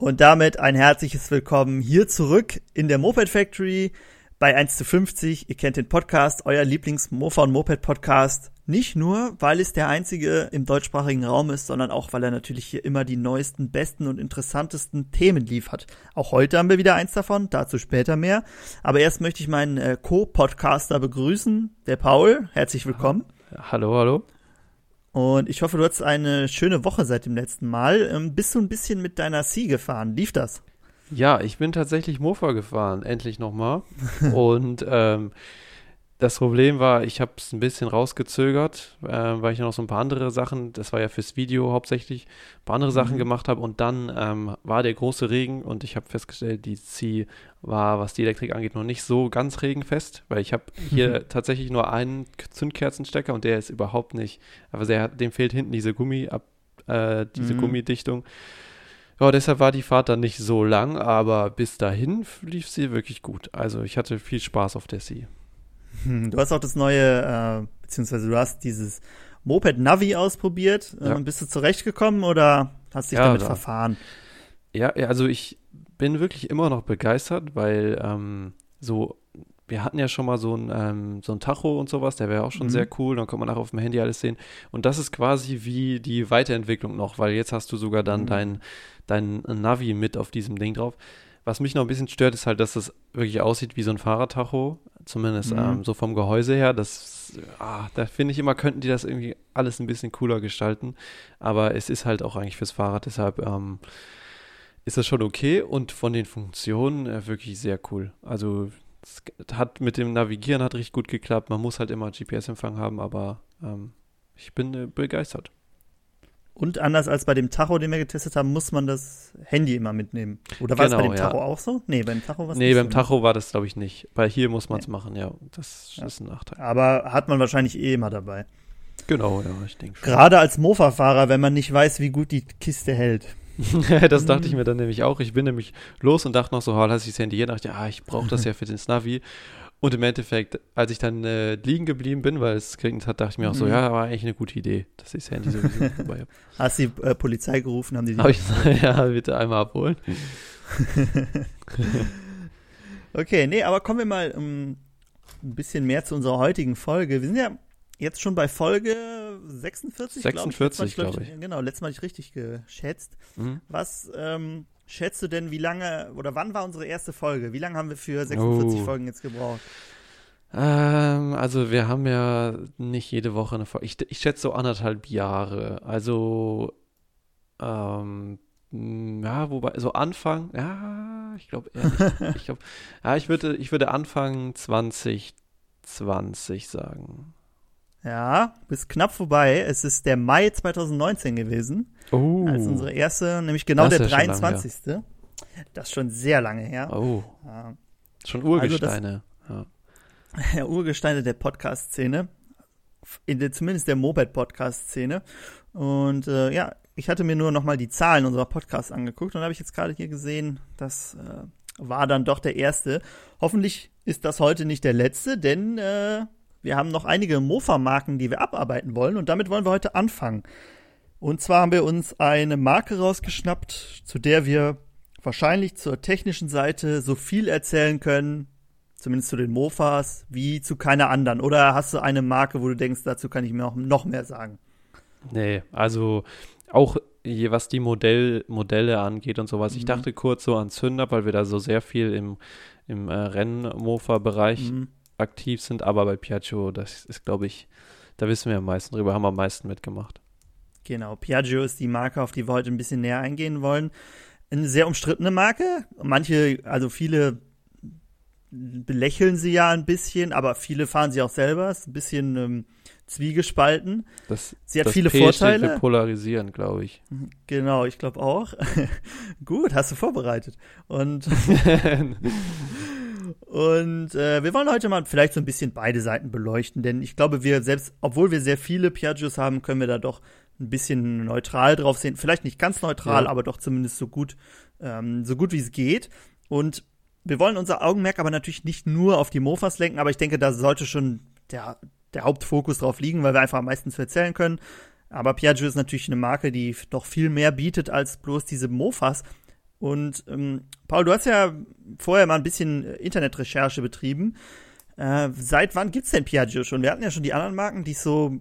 Und damit ein herzliches Willkommen hier zurück in der Moped Factory bei 1 zu 50. Ihr kennt den Podcast, euer Lieblings-Mofa und Moped Podcast. Nicht nur, weil es der einzige im deutschsprachigen Raum ist, sondern auch, weil er natürlich hier immer die neuesten, besten und interessantesten Themen liefert. Auch heute haben wir wieder eins davon, dazu später mehr. Aber erst möchte ich meinen äh, Co-Podcaster begrüßen, der Paul. Herzlich willkommen. Hallo, hallo. Und ich hoffe, du hattest eine schöne Woche seit dem letzten Mal. Ähm, bist du ein bisschen mit deiner C gefahren? Lief das? Ja, ich bin tatsächlich Mofa gefahren, endlich nochmal. Und ähm, das Problem war, ich habe es ein bisschen rausgezögert, äh, weil ich noch so ein paar andere Sachen, das war ja fürs Video hauptsächlich, ein paar andere Sachen mhm. gemacht habe und dann ähm, war der große Regen und ich habe festgestellt, die C war, was die Elektrik angeht, noch nicht so ganz regenfest, weil ich habe hier tatsächlich nur einen Zündkerzenstecker und der ist überhaupt nicht, aber der, dem fehlt hinten diese Gummi ab, äh, diese mhm. Gummidichtung. Ja, deshalb war die Fahrt dann nicht so lang, aber bis dahin lief sie wirklich gut. Also ich hatte viel Spaß auf der C. Hm, du hast auch das neue, äh, beziehungsweise du hast dieses Moped Navi ausprobiert. Ja. Ähm, bist du zurechtgekommen oder hast dich ja, damit da. verfahren? Ja, also ich bin wirklich immer noch begeistert, weil ähm, so, wir hatten ja schon mal so ein, ähm, so ein Tacho und sowas, der wäre auch schon mhm. sehr cool, dann kann man auch auf dem Handy alles sehen. Und das ist quasi wie die Weiterentwicklung noch, weil jetzt hast du sogar dann mhm. dein, dein Navi mit auf diesem Ding drauf. Was mich noch ein bisschen stört, ist halt, dass das wirklich aussieht wie so ein Fahrradtacho. Zumindest mhm. ähm, so vom Gehäuse her. Das, ah, da finde ich immer, könnten die das irgendwie alles ein bisschen cooler gestalten. Aber es ist halt auch eigentlich fürs Fahrrad, deshalb ähm, ist das schon okay. Und von den Funktionen äh, wirklich sehr cool. Also es hat mit dem Navigieren hat richtig gut geklappt. Man muss halt immer GPS-Empfang haben, aber ähm, ich bin äh, begeistert. Und anders als bei dem Tacho, den wir getestet haben, muss man das Handy immer mitnehmen. Oder war es genau, bei dem Tacho ja. auch so? Nee, beim Tacho war es Nee, beim so Tacho war das, glaube ich, nicht. Bei hier muss man es nee. machen, ja. Das ja. ist ein Nachteil. Aber hat man wahrscheinlich eh immer dabei. Genau, ja, ich denke schon. Gerade als Mofa-Fahrer, wenn man nicht weiß, wie gut die Kiste hält. das dachte ich mir dann nämlich auch. Ich bin nämlich los und dachte noch so, oh, lass ich das Handy hier. dachte ah, ich brauche das ja für den Navi. Und im Endeffekt, als ich dann äh, liegen geblieben bin, weil es geregnet hat, dachte ich mir auch so, mhm. ja, war eigentlich eine gute Idee, dass ich das Handy sowieso dabei habe. Hast du die äh, Polizei gerufen, haben die die? Hab ich, ja, bitte einmal abholen. okay, nee, aber kommen wir mal um, ähm, ein bisschen mehr zu unserer heutigen Folge. Wir sind ja jetzt schon bei Folge 46, 46, glaube ich. Glaub ich. Genau, letztes Mal ich richtig geschätzt. Mhm. Was ähm, schätzt du denn, wie lange oder wann war unsere erste Folge? Wie lange haben wir für 46 oh. Folgen jetzt gebraucht? Ähm, also wir haben ja nicht jede Woche eine Folge. Ich, ich schätze so anderthalb Jahre. Also ähm, ja, wobei, so Anfang, ja, ich glaube, ich glaube, ja, ich würde, ich würde Anfang 2020 sagen. Ja, bist knapp vorbei. Es ist der Mai 2019 gewesen. Oh. Als unsere erste, nämlich genau der 23. Schon das ist schon sehr lange her. Oh. Ja. Schon Urgesteine. Also das, ja. Urgesteine der Podcast-Szene. In der, zumindest der Moped-Podcast-Szene. Und äh, ja, ich hatte mir nur noch mal die Zahlen unserer Podcasts angeguckt und habe ich jetzt gerade hier gesehen, das äh, war dann doch der erste. Hoffentlich ist das heute nicht der letzte, denn äh, wir haben noch einige Mofa-Marken, die wir abarbeiten wollen und damit wollen wir heute anfangen. Und zwar haben wir uns eine Marke rausgeschnappt, zu der wir wahrscheinlich zur technischen Seite so viel erzählen können, zumindest zu den Mofas, wie zu keiner anderen. Oder hast du eine Marke, wo du denkst, dazu kann ich mir auch noch mehr sagen? Nee, also auch je, was die Modell, Modelle angeht und sowas. Mhm. Ich dachte kurz so an Zünder, weil wir da so sehr viel im, im äh, Rennmofa-Bereich mhm. Aktiv sind, aber bei Piaggio, das ist, glaube ich, da wissen wir am meisten drüber, haben wir am meisten mitgemacht. Genau, Piaggio ist die Marke, auf die wir heute ein bisschen näher eingehen wollen. Eine sehr umstrittene Marke. Manche, also viele belächeln sie ja ein bisschen, aber viele fahren sie auch selber. Ist ein bisschen ähm, zwiegespalten. Das, sie hat viele P Vorteile. Für polarisieren, glaube ich. Genau, ich glaube auch. Gut, hast du vorbereitet. Und Und äh, wir wollen heute mal vielleicht so ein bisschen beide Seiten beleuchten, denn ich glaube, wir selbst, obwohl wir sehr viele Piaggios haben, können wir da doch ein bisschen neutral drauf sehen. Vielleicht nicht ganz neutral, ja. aber doch zumindest so gut, ähm, so gut wie es geht. Und wir wollen unser Augenmerk aber natürlich nicht nur auf die Mofas lenken, aber ich denke, da sollte schon der, der Hauptfokus drauf liegen, weil wir einfach am meisten zu erzählen können. Aber Piaggio ist natürlich eine Marke, die doch viel mehr bietet als bloß diese Mofas. Und ähm, Paul, du hast ja vorher mal ein bisschen Internetrecherche betrieben. Äh, seit wann gibt's denn Piaggio schon? Wir hatten ja schon die anderen Marken, die es so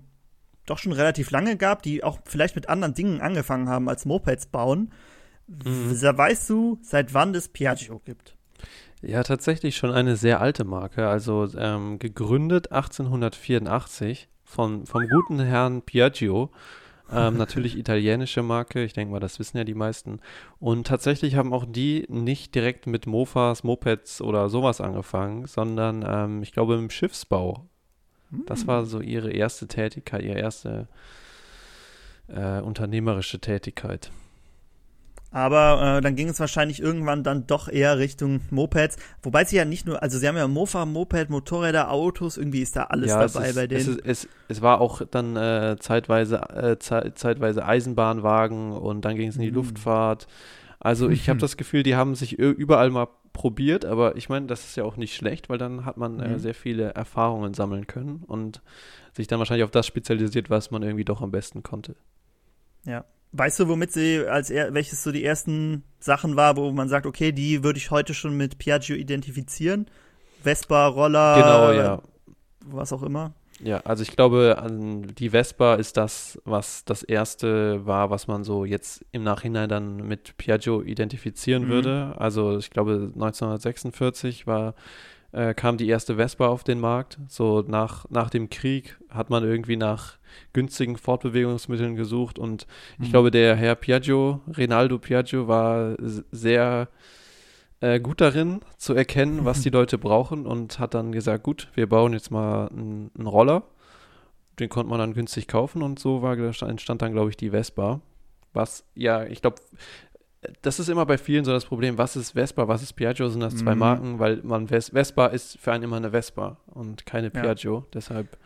doch schon relativ lange gab, die auch vielleicht mit anderen Dingen angefangen haben als Mopeds bauen. Mhm. Weißt du, seit wann es Piaggio gibt? Ja, tatsächlich schon eine sehr alte Marke. Also ähm, gegründet 1884 von, vom guten Herrn Piaggio. Ähm, natürlich italienische Marke, ich denke mal, das wissen ja die meisten. Und tatsächlich haben auch die nicht direkt mit Mofas, Mopeds oder sowas angefangen, sondern ähm, ich glaube im Schiffsbau. Das war so ihre erste Tätigkeit, ihre erste äh, unternehmerische Tätigkeit. Aber äh, dann ging es wahrscheinlich irgendwann dann doch eher Richtung Mopeds. Wobei sie ja nicht nur, also sie haben ja Mofa, Moped, Motorräder, Autos, irgendwie ist da alles ja, dabei ist, bei denen. Es, ist, es, es, war auch dann äh, zeitweise, äh, ze zeitweise Eisenbahnwagen und dann ging es in die mhm. Luftfahrt. Also ich habe das Gefühl, die haben sich überall mal probiert, aber ich meine, das ist ja auch nicht schlecht, weil dann hat man äh, mhm. sehr viele Erfahrungen sammeln können und sich dann wahrscheinlich auf das spezialisiert, was man irgendwie doch am besten konnte. Ja, Weißt du, womit sie als er, welches so die ersten Sachen war, wo man sagt, okay, die würde ich heute schon mit Piaggio identifizieren? Vespa, Roller, genau, ja. was auch immer. Ja, also ich glaube, die Vespa ist das, was das erste war, was man so jetzt im Nachhinein dann mit Piaggio identifizieren mhm. würde. Also ich glaube, 1946 war äh, kam die erste Vespa auf den Markt. So nach, nach dem Krieg hat man irgendwie nach günstigen Fortbewegungsmitteln gesucht und mhm. ich glaube, der Herr Piaggio, Rinaldo Piaggio, war sehr äh, gut darin zu erkennen, was die Leute brauchen und hat dann gesagt, gut, wir bauen jetzt mal einen, einen Roller. Den konnte man dann günstig kaufen und so war entstand dann, glaube ich, die Vespa. Was, ja, ich glaube, das ist immer bei vielen so das Problem, was ist Vespa, was ist Piaggio, sind das zwei mhm. Marken, weil man Vespa ist für einen immer eine Vespa und keine Piaggio, ja. deshalb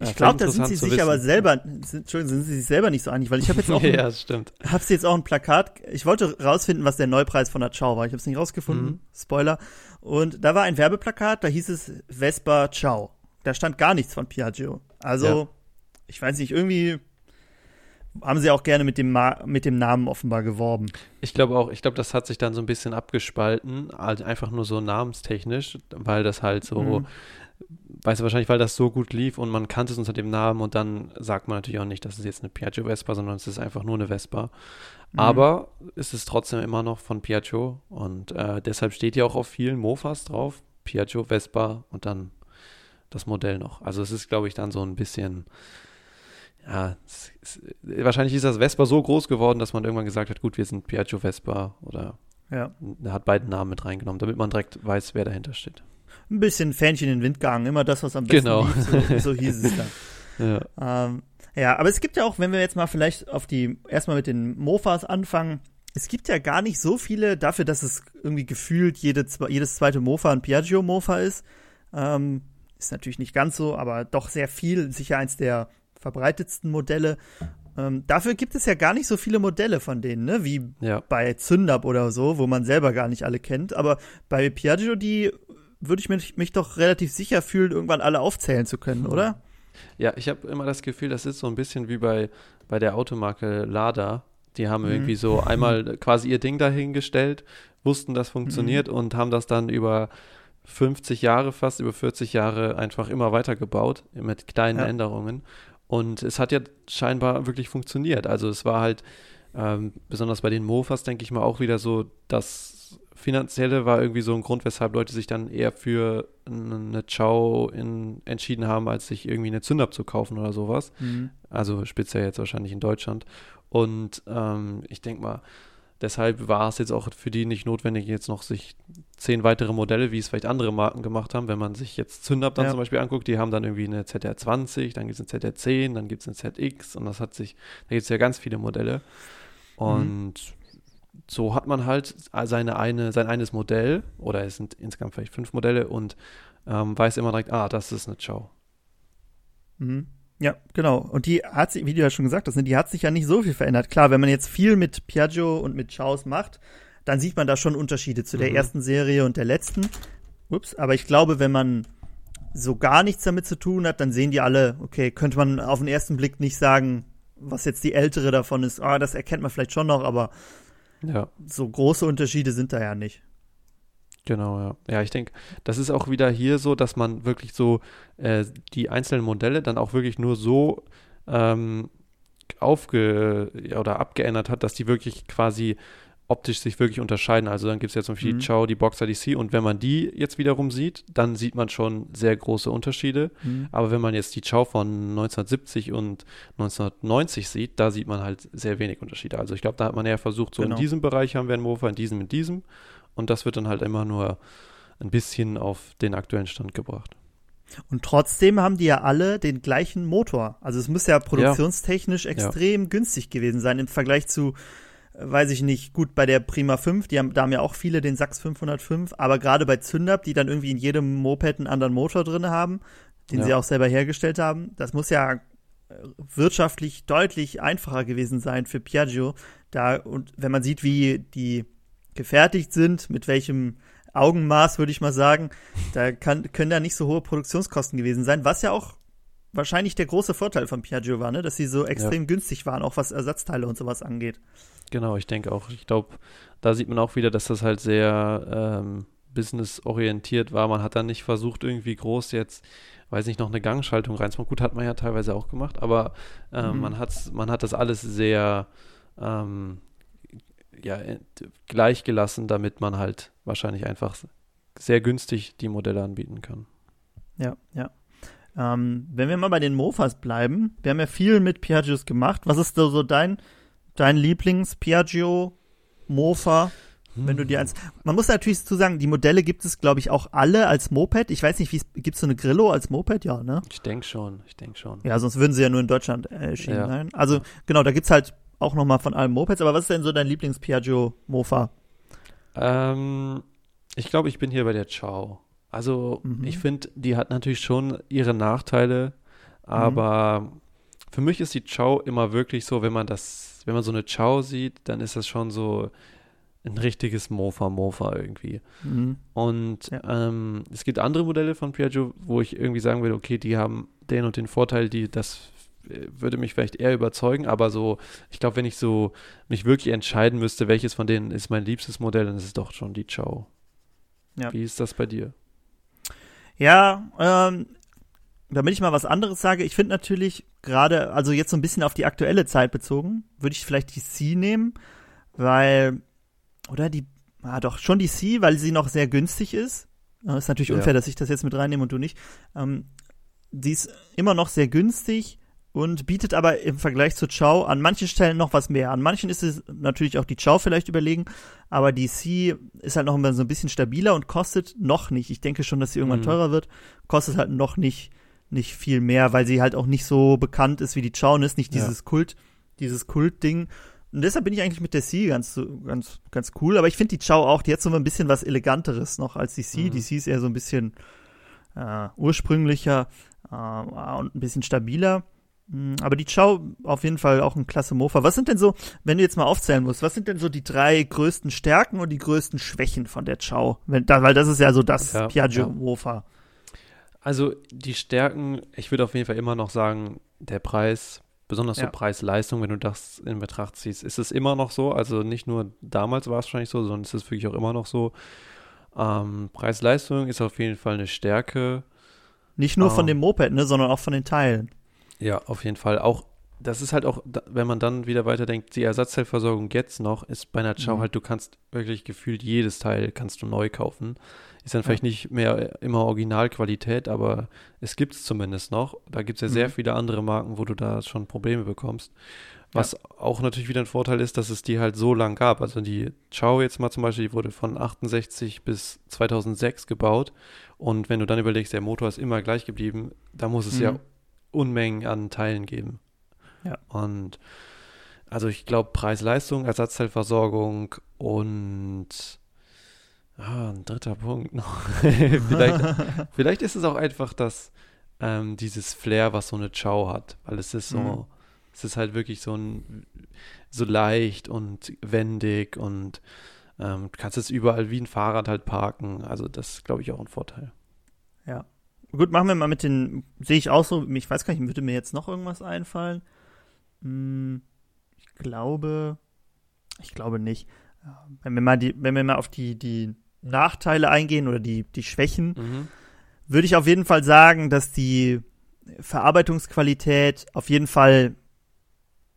äh, ich glaube, da sind sie sich wissen. aber selber, sind, Entschuldigung, sind sie sich selber nicht so einig, weil ich habe jetzt auch, ja, stimmt. Hab's jetzt auch ein Plakat. Ich wollte rausfinden, was der Neupreis von der Ciao war. Ich habe es nicht rausgefunden. Mhm. Spoiler. Und da war ein Werbeplakat, da hieß es Vespa Ciao. Da stand gar nichts von Piaggio. Also, ja. ich weiß nicht, irgendwie haben sie auch gerne mit dem, Ma mit dem Namen offenbar geworben. Ich glaube auch, ich glaube, das hat sich dann so ein bisschen abgespalten, also einfach nur so namenstechnisch, weil das halt so, mhm. weißt du, wahrscheinlich, weil das so gut lief und man kannte es unter dem Namen und dann sagt man natürlich auch nicht, das ist jetzt eine Piaggio Vespa, sondern es ist einfach nur eine Vespa. Mhm. Aber es ist trotzdem immer noch von Piaggio und äh, deshalb steht ja auch auf vielen Mofas drauf, Piaggio Vespa und dann das Modell noch. Also es ist, glaube ich, dann so ein bisschen ja, es, es, wahrscheinlich ist das Vespa so groß geworden, dass man irgendwann gesagt hat, gut, wir sind Piaggio Vespa oder ja. hat beiden Namen mit reingenommen, damit man direkt weiß, wer dahinter steht. Ein bisschen Fähnchen in den Wind gegangen, immer das, was am besten genau. lief, so, so hieß es dann. ja. Ähm, ja, aber es gibt ja auch, wenn wir jetzt mal vielleicht auf die, erstmal mit den Mofas anfangen, es gibt ja gar nicht so viele dafür, dass es irgendwie gefühlt jede, jedes zweite Mofa ein Piaggio-Mofa ist. Ähm, ist natürlich nicht ganz so, aber doch sehr viel. Sicher eins der verbreitetsten Modelle. Ähm, dafür gibt es ja gar nicht so viele Modelle von denen, ne? wie ja. bei Zündab oder so, wo man selber gar nicht alle kennt. Aber bei Piaggio, die würde ich mich, mich doch relativ sicher fühlen, irgendwann alle aufzählen zu können, oder? Ja, ich habe immer das Gefühl, das ist so ein bisschen wie bei, bei der Automarke Lada. Die haben mhm. irgendwie so einmal quasi ihr Ding dahingestellt, wussten, das funktioniert mhm. und haben das dann über 50 Jahre, fast über 40 Jahre einfach immer weitergebaut mit kleinen ja. Änderungen. Und es hat ja scheinbar wirklich funktioniert. Also es war halt, ähm, besonders bei den Mofas, denke ich mal, auch wieder so, das Finanzielle war irgendwie so ein Grund, weshalb Leute sich dann eher für eine Chow in, entschieden haben, als sich irgendwie eine Zündab zu kaufen oder sowas. Mhm. Also speziell jetzt wahrscheinlich in Deutschland. Und ähm, ich denke mal, Deshalb war es jetzt auch für die nicht notwendig, jetzt noch sich zehn weitere Modelle, wie es vielleicht andere Marken gemacht haben. Wenn man sich jetzt Zündab dann ja. zum Beispiel anguckt, die haben dann irgendwie eine ZR20, dann gibt es eine ZR10, dann gibt es eine ZX und das hat sich, da gibt es ja ganz viele Modelle. Und mhm. so hat man halt seine eine, sein eines Modell, oder es sind insgesamt vielleicht fünf Modelle und ähm, weiß immer direkt, ah, das ist eine Chow. Mhm. Ja, genau. Und die hat sich, wie du ja schon gesagt hast, ne, die hat sich ja nicht so viel verändert. Klar, wenn man jetzt viel mit Piaggio und mit Chaos macht, dann sieht man da schon Unterschiede zu der mhm. ersten Serie und der letzten. Ups, aber ich glaube, wenn man so gar nichts damit zu tun hat, dann sehen die alle, okay, könnte man auf den ersten Blick nicht sagen, was jetzt die ältere davon ist. Ah, das erkennt man vielleicht schon noch, aber Ja. So große Unterschiede sind da ja nicht. Genau, ja. Ja, ich denke, das ist auch wieder hier so, dass man wirklich so äh, die einzelnen Modelle dann auch wirklich nur so ähm, aufge oder abgeändert hat, dass die wirklich quasi optisch sich wirklich unterscheiden. Also dann gibt es jetzt zum Beispiel mhm. die Chow, die Boxer, die C und wenn man die jetzt wiederum sieht, dann sieht man schon sehr große Unterschiede. Mhm. Aber wenn man jetzt die Chow von 1970 und 1990 sieht, da sieht man halt sehr wenig Unterschiede. Also ich glaube, da hat man eher versucht, so genau. in diesem Bereich haben wir einen Mofa, in diesem, in diesem und das wird dann halt immer nur ein bisschen auf den aktuellen Stand gebracht. Und trotzdem haben die ja alle den gleichen Motor. Also es muss ja produktionstechnisch ja. extrem ja. günstig gewesen sein im Vergleich zu, äh, weiß ich nicht, gut bei der Prima 5, die haben, da haben ja auch viele den Sachs 505, aber gerade bei Zündab, die dann irgendwie in jedem Moped einen anderen Motor drin haben, den ja. sie auch selber hergestellt haben, das muss ja äh, wirtschaftlich deutlich einfacher gewesen sein für Piaggio. Da, und wenn man sieht, wie die gefertigt sind, mit welchem Augenmaß, würde ich mal sagen. Da kann, können da nicht so hohe Produktionskosten gewesen sein, was ja auch wahrscheinlich der große Vorteil von Piaggio war, ne? dass sie so extrem ja. günstig waren, auch was Ersatzteile und sowas angeht. Genau, ich denke auch. Ich glaube, da sieht man auch wieder, dass das halt sehr ähm, businessorientiert war. Man hat dann nicht versucht, irgendwie groß jetzt, weiß nicht, noch eine Gangschaltung reinzumachen. Gut, hat man ja teilweise auch gemacht, aber äh, mhm. man, hat's, man hat das alles sehr ähm, ja, gleich gelassen, damit man halt wahrscheinlich einfach sehr günstig die Modelle anbieten kann. Ja, ja. Ähm, wenn wir mal bei den Mofas bleiben, wir haben ja viel mit Piaggios gemacht. Was ist so, so dein, dein Lieblings-Piaggio-Mofa? Wenn du dir eins. Man muss natürlich zu sagen, die Modelle gibt es, glaube ich, auch alle als Moped. Ich weiß nicht, wie gibt es so eine Grillo als Moped? Ja, ne? Ich denke schon, ich denke schon. Ja, sonst würden sie ja nur in Deutschland erschienen ja. sein. Also, genau, da gibt es halt auch nochmal von allen Mopeds. Aber was ist denn so dein Lieblings-Piaggio-Mofa? Ähm, ich glaube, ich bin hier bei der Ciao. Also, mhm. ich finde, die hat natürlich schon ihre Nachteile, aber mhm. für mich ist die Ciao immer wirklich so, wenn man das, wenn man so eine Ciao sieht, dann ist das schon so ein richtiges Mofa-Mofa irgendwie. Mhm. Und ja. ähm, es gibt andere Modelle von Piaggio, wo ich irgendwie sagen würde, okay, die haben den und den Vorteil, die das würde mich vielleicht eher überzeugen, aber so, ich glaube, wenn ich so mich wirklich entscheiden müsste, welches von denen ist mein liebstes Modell, dann ist es doch schon die Ciao. Ja. Wie ist das bei dir? Ja, ähm, damit ich mal was anderes sage, ich finde natürlich gerade, also jetzt so ein bisschen auf die aktuelle Zeit bezogen, würde ich vielleicht die C nehmen, weil, oder die, ah doch, schon die C, weil sie noch sehr günstig ist. ist natürlich unfair, ja. dass ich das jetzt mit reinnehme und du nicht. Ähm, die ist immer noch sehr günstig und bietet aber im Vergleich zur Chow an manchen Stellen noch was mehr. An manchen ist es natürlich auch die Chow vielleicht überlegen, aber die C ist halt noch so ein bisschen stabiler und kostet noch nicht. Ich denke schon, dass sie irgendwann mhm. teurer wird, kostet halt noch nicht nicht viel mehr, weil sie halt auch nicht so bekannt ist wie die Chow und ist nicht dieses ja. Kult, dieses Kultding. Und deshalb bin ich eigentlich mit der C ganz, ganz, ganz cool. Aber ich finde die Chow auch, die hat so ein bisschen was Eleganteres noch als die C. Mhm. Die C ist eher so ein bisschen äh, ursprünglicher äh, und ein bisschen stabiler. Hm, aber die Chow auf jeden Fall auch ein klasse Mofa. Was sind denn so, wenn du jetzt mal aufzählen musst, was sind denn so die drei größten Stärken und die größten Schwächen von der Chow? Wenn, da, weil das ist ja so das ja, Piaggio Mofa. Also die Stärken, ich würde auf jeden Fall immer noch sagen, der Preis, besonders ja. so Preis-Leistung, wenn du das in Betracht ziehst, ist es immer noch so. Also nicht nur damals war es wahrscheinlich so, sondern es ist wirklich auch immer noch so. Ähm, Preis-Leistung ist auf jeden Fall eine Stärke. Nicht nur ähm, von dem Moped, ne, sondern auch von den Teilen. Ja, auf jeden Fall. Auch, das ist halt auch, wenn man dann wieder weiterdenkt, die Ersatzteilversorgung jetzt noch ist bei einer Chow mhm. halt, du kannst wirklich gefühlt jedes Teil kannst du neu kaufen. Ist dann ja. vielleicht nicht mehr immer Originalqualität, aber es gibt es zumindest noch. Da gibt es ja mhm. sehr viele andere Marken, wo du da schon Probleme bekommst. Was ja. auch natürlich wieder ein Vorteil ist, dass es die halt so lang gab. Also die Chow jetzt mal zum Beispiel, die wurde von 68 bis 2006 gebaut. Und wenn du dann überlegst, der Motor ist immer gleich geblieben, da muss es mhm. ja Unmengen an Teilen geben. Ja. Und also ich glaube Preis-Leistung, Ersatzteilversorgung und ah, ein dritter Punkt noch. vielleicht, vielleicht ist es auch einfach das, ähm, dieses Flair, was so eine Chow hat, weil es ist so, mhm. es ist halt wirklich so ein, so leicht und wendig und ähm, du kannst es überall wie ein Fahrrad halt parken. Also das ist, glaube ich, auch ein Vorteil. Ja. Gut, machen wir mal mit den, sehe ich auch so, ich weiß gar nicht, würde mir jetzt noch irgendwas einfallen? Hm, ich glaube, ich glaube nicht. wenn wir mal die, wenn wir mal auf die, die Nachteile eingehen oder die, die Schwächen, Mhm. würde ich auf jeden Fall sagen, dass die Verarbeitungsqualität auf jeden Fall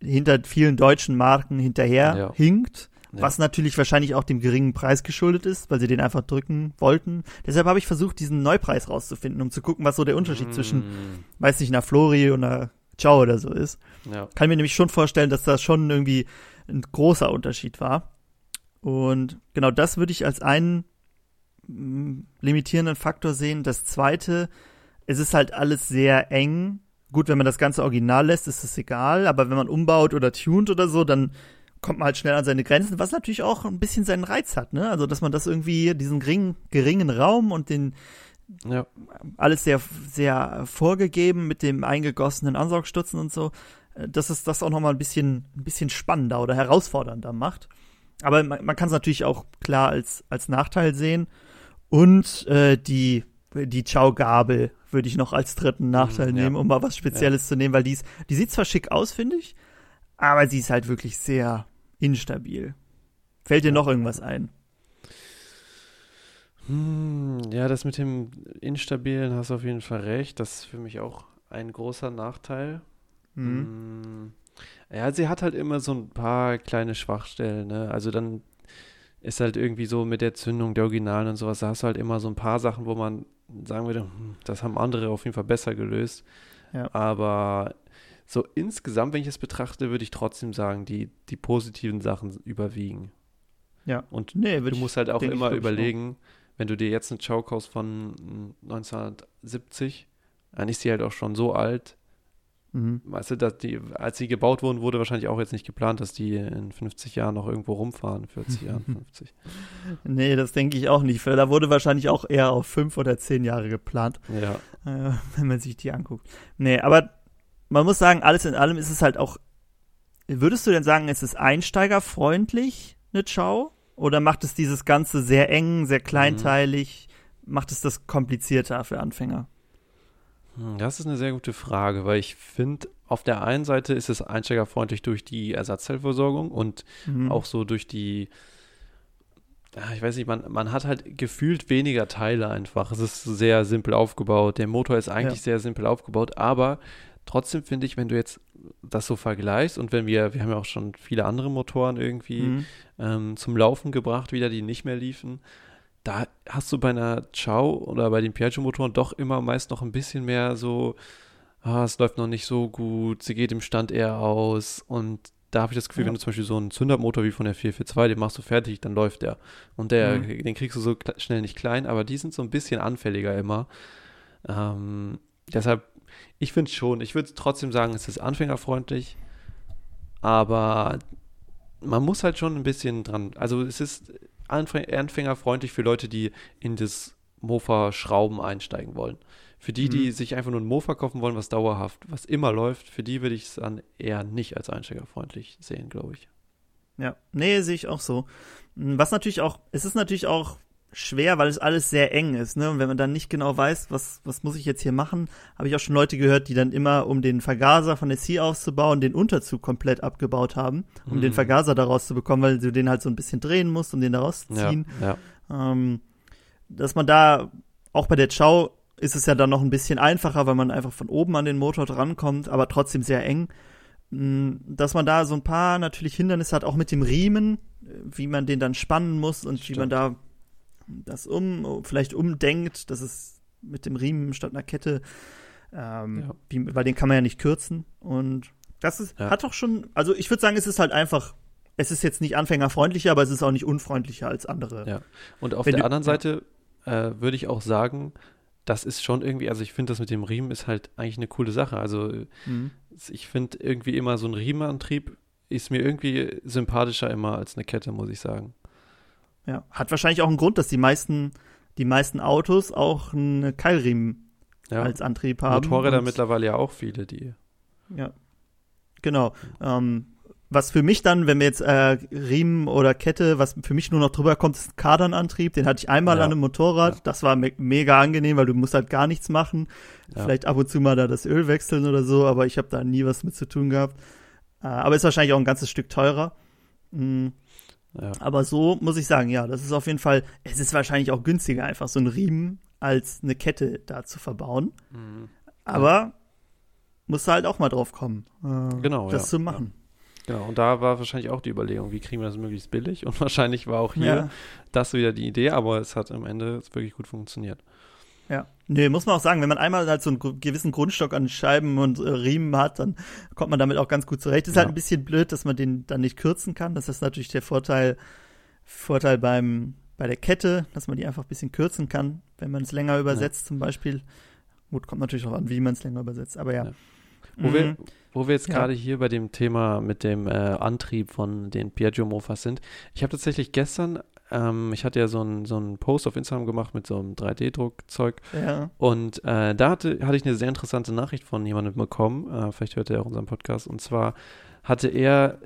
hinter vielen deutschen Marken hinterher Ja. hinkt. Ja. Was natürlich wahrscheinlich auch dem geringen Preis geschuldet ist, weil sie den einfach drücken wollten. Deshalb habe ich versucht, diesen Neupreis rauszufinden, um zu gucken, was so der Unterschied zwischen, Mm, weiß nicht, einer Flori und einer Ciao oder so ist. Ja. Kann mir nämlich schon vorstellen, dass das schon irgendwie ein großer Unterschied war. Und genau das würde ich als einen mm, limitierenden Faktor sehen. Das zweite, es ist halt alles sehr eng. Gut, wenn man das ganze Original lässt, ist es egal, aber wenn man umbaut oder tunt oder so, dann kommt man halt schnell an seine Grenzen, was natürlich auch ein bisschen seinen Reiz hat, ne? Also, dass man das irgendwie, diesen geringen, geringen Raum und den, Ja. alles sehr, sehr vorgegeben mit dem eingegossenen Ansaugstutzen und so, äh, dass es das auch nochmal ein bisschen, ein bisschen spannender oder herausfordernder macht. Aber man, man kann es natürlich auch klar als, als Nachteil sehen. Und äh, die, die Ciao-Gabel würde ich noch als dritten Nachteil Mhm, ja. nehmen, um mal was Spezielles zu nehmen, weil die, ist, die sieht zwar schick aus, finde ich, aber sie ist halt wirklich sehr instabil. Fällt dir Ja. noch irgendwas ein? Hm, ja, das mit dem Instabilen hast du auf jeden Fall recht. Das ist für mich auch ein großer Nachteil. Mhm. Hm, Ja, sie hat halt immer so ein paar kleine Schwachstellen, ne? Also dann ist halt irgendwie so mit der Zündung der Originalen und sowas, da hast du halt immer so ein paar Sachen, wo man sagen würde, hm, das haben andere auf jeden Fall besser gelöst. Ja. Aber so insgesamt, wenn ich es betrachte, würde ich trotzdem sagen, die, die positiven Sachen überwiegen. Ja. Und Nee, du musst halt auch immer überlegen, wenn du dir jetzt eine Chow kaufst von mm, 1970, dann ist die halt auch schon so alt. Mhm. Weißt du, dass die, als sie gebaut wurden, wurde wahrscheinlich auch jetzt nicht geplant, dass die in 50 Jahren noch irgendwo rumfahren, 40 Jahren, 50. Nee, das denke ich auch nicht. Da wurde wahrscheinlich auch eher auf fünf oder zehn Jahre geplant, Ja, äh, wenn man sich die anguckt. Nee, aber man muss sagen, alles in allem ist es halt auch. Würdest du denn sagen, es ist einsteigerfreundlich, eine Chow? Oder macht es dieses Ganze sehr eng, sehr kleinteilig? Macht es das komplizierter für Anfänger? Hm, das ist eine sehr gute Frage, weil ich finde, auf der einen Seite ist es einsteigerfreundlich durch die Ersatzteilversorgung und Mhm. auch so durch die, ja, ich weiß nicht, man, man hat halt gefühlt weniger Teile einfach. Es ist sehr simpel aufgebaut. Der Motor ist eigentlich sehr simpel aufgebaut, aber trotzdem finde ich, wenn du jetzt das so vergleichst und wenn wir, wir haben ja auch schon viele andere Motoren irgendwie Mhm. ähm, zum Laufen gebracht, wieder die nicht mehr liefen. Da hast du bei einer Ciao oder bei den Piaggio-Motoren doch immer meist noch ein bisschen mehr so, ah, es läuft noch nicht so gut, sie geht im Stand eher aus und da habe ich das Gefühl, Ja. wenn du zum Beispiel so einen Zündermotor wie von der 442, den machst du fertig, dann läuft der. Und der, Mhm. den kriegst du so schnell nicht klein, aber die sind so ein bisschen anfälliger immer. Ähm, deshalb, ich finde schon, ich würde trotzdem sagen, es ist anfängerfreundlich, aber man muss halt schon ein bisschen dran, also es ist anfäng- anfängerfreundlich für Leute, die in das Mofa-Schrauben einsteigen wollen. Für die, die Mhm. sich einfach nur ein Mofa kaufen wollen, was dauerhaft, was immer läuft, für die würde ich es dann eher nicht als einsteigerfreundlich sehen, glaube ich. Ja, nee, sehe ich auch so. Was natürlich auch, es ist natürlich auch schwer, weil es alles sehr eng ist, ne? Und wenn man dann nicht genau weiß, was, was muss ich jetzt hier machen, habe ich auch schon Leute gehört, die dann immer, um den Vergaser von der C auszubauen, den Unterzug komplett abgebaut haben, um Mhm. den Vergaser daraus zu bekommen, weil du den halt so ein bisschen drehen musst, um den da Ja, rauszuziehen. ja. Ähm, dass man da, auch bei der Chow ist es ja dann noch ein bisschen einfacher, weil man einfach von oben an den Motor drankommt, aber trotzdem sehr eng. Mm, Dass man da so ein paar natürlich Hindernisse hat, auch mit dem Riemen, äh, wie man den dann spannen muss und wie man Stimmt. da das um, vielleicht umdenkt, dass es mit dem Riemen statt einer Kette, ähm, Ja. wie, weil den kann man ja nicht kürzen. Und das ist, Ja. hat doch schon, also ich würde sagen, es ist halt einfach, es ist jetzt nicht anfängerfreundlicher, aber es ist auch nicht unfreundlicher als andere. Ja. Und auf Wenn der du- anderen ja. Seite äh, würde ich auch sagen, das ist schon irgendwie, also ich finde das mit dem Riemen ist halt eigentlich eine coole Sache. Also Mhm. ich finde irgendwie immer so ein Riemenantrieb ist mir irgendwie sympathischer immer als eine Kette, muss ich sagen. Ja, hat wahrscheinlich auch einen Grund, dass die meisten, die meisten Autos auch einen Keilriemen Ja. als Antrieb haben. Motorräder mittlerweile ja auch viele, die. Ja, genau. Ähm, was für mich dann, wenn wir jetzt äh, Riemen oder Kette, was für mich nur noch drüber kommt, ist ein Kardanantrieb. Den hatte ich einmal Ja. an einem Motorrad. Ja. Das war me mega angenehm, weil du musst halt gar nichts machen. Ja. Vielleicht ab und zu mal da das Öl wechseln oder so, aber ich habe da nie was mit zu tun gehabt. Äh, aber ist wahrscheinlich auch ein ganzes Stück teurer. Mm, Ja. Aber so muss ich sagen, ja, das ist auf jeden Fall, es ist wahrscheinlich auch günstiger, einfach so einen Riemen als eine Kette da zu verbauen. Mhm. Aber ja. musst du halt auch mal drauf kommen, äh, genau, das ja, zu machen. Genau, und da war wahrscheinlich auch die Überlegung, wie kriegen wir das möglichst billig? Und wahrscheinlich war auch hier das wieder die Idee, aber es hat am Ende wirklich gut funktioniert. Ja. Nee, muss man auch sagen, wenn man einmal halt so einen gewissen Grundstock an Scheiben und äh, Riemen hat, dann kommt man damit auch ganz gut zurecht. Ist ja. halt ein bisschen blöd, dass man den dann nicht kürzen kann. Das ist natürlich der Vorteil, Vorteil beim, bei der Kette, dass man die einfach ein bisschen kürzen kann, wenn man es länger übersetzt ja. zum Beispiel. Gut, kommt natürlich auch an, wie man es länger übersetzt, aber ja. ja. Wo, mhm. wir, wo wir jetzt gerade hier bei dem Thema mit dem äh, Antrieb von den Piaggio Mofas sind. Ich habe tatsächlich gestern ähm, ich hatte ja so einen so Post auf Instagram gemacht mit so einem 3D-Druckzeug. Ja. Und äh, da hatte, hatte ich eine sehr interessante Nachricht von jemandem bekommen. Äh, vielleicht hört er auch unseren Podcast. Und zwar hatte er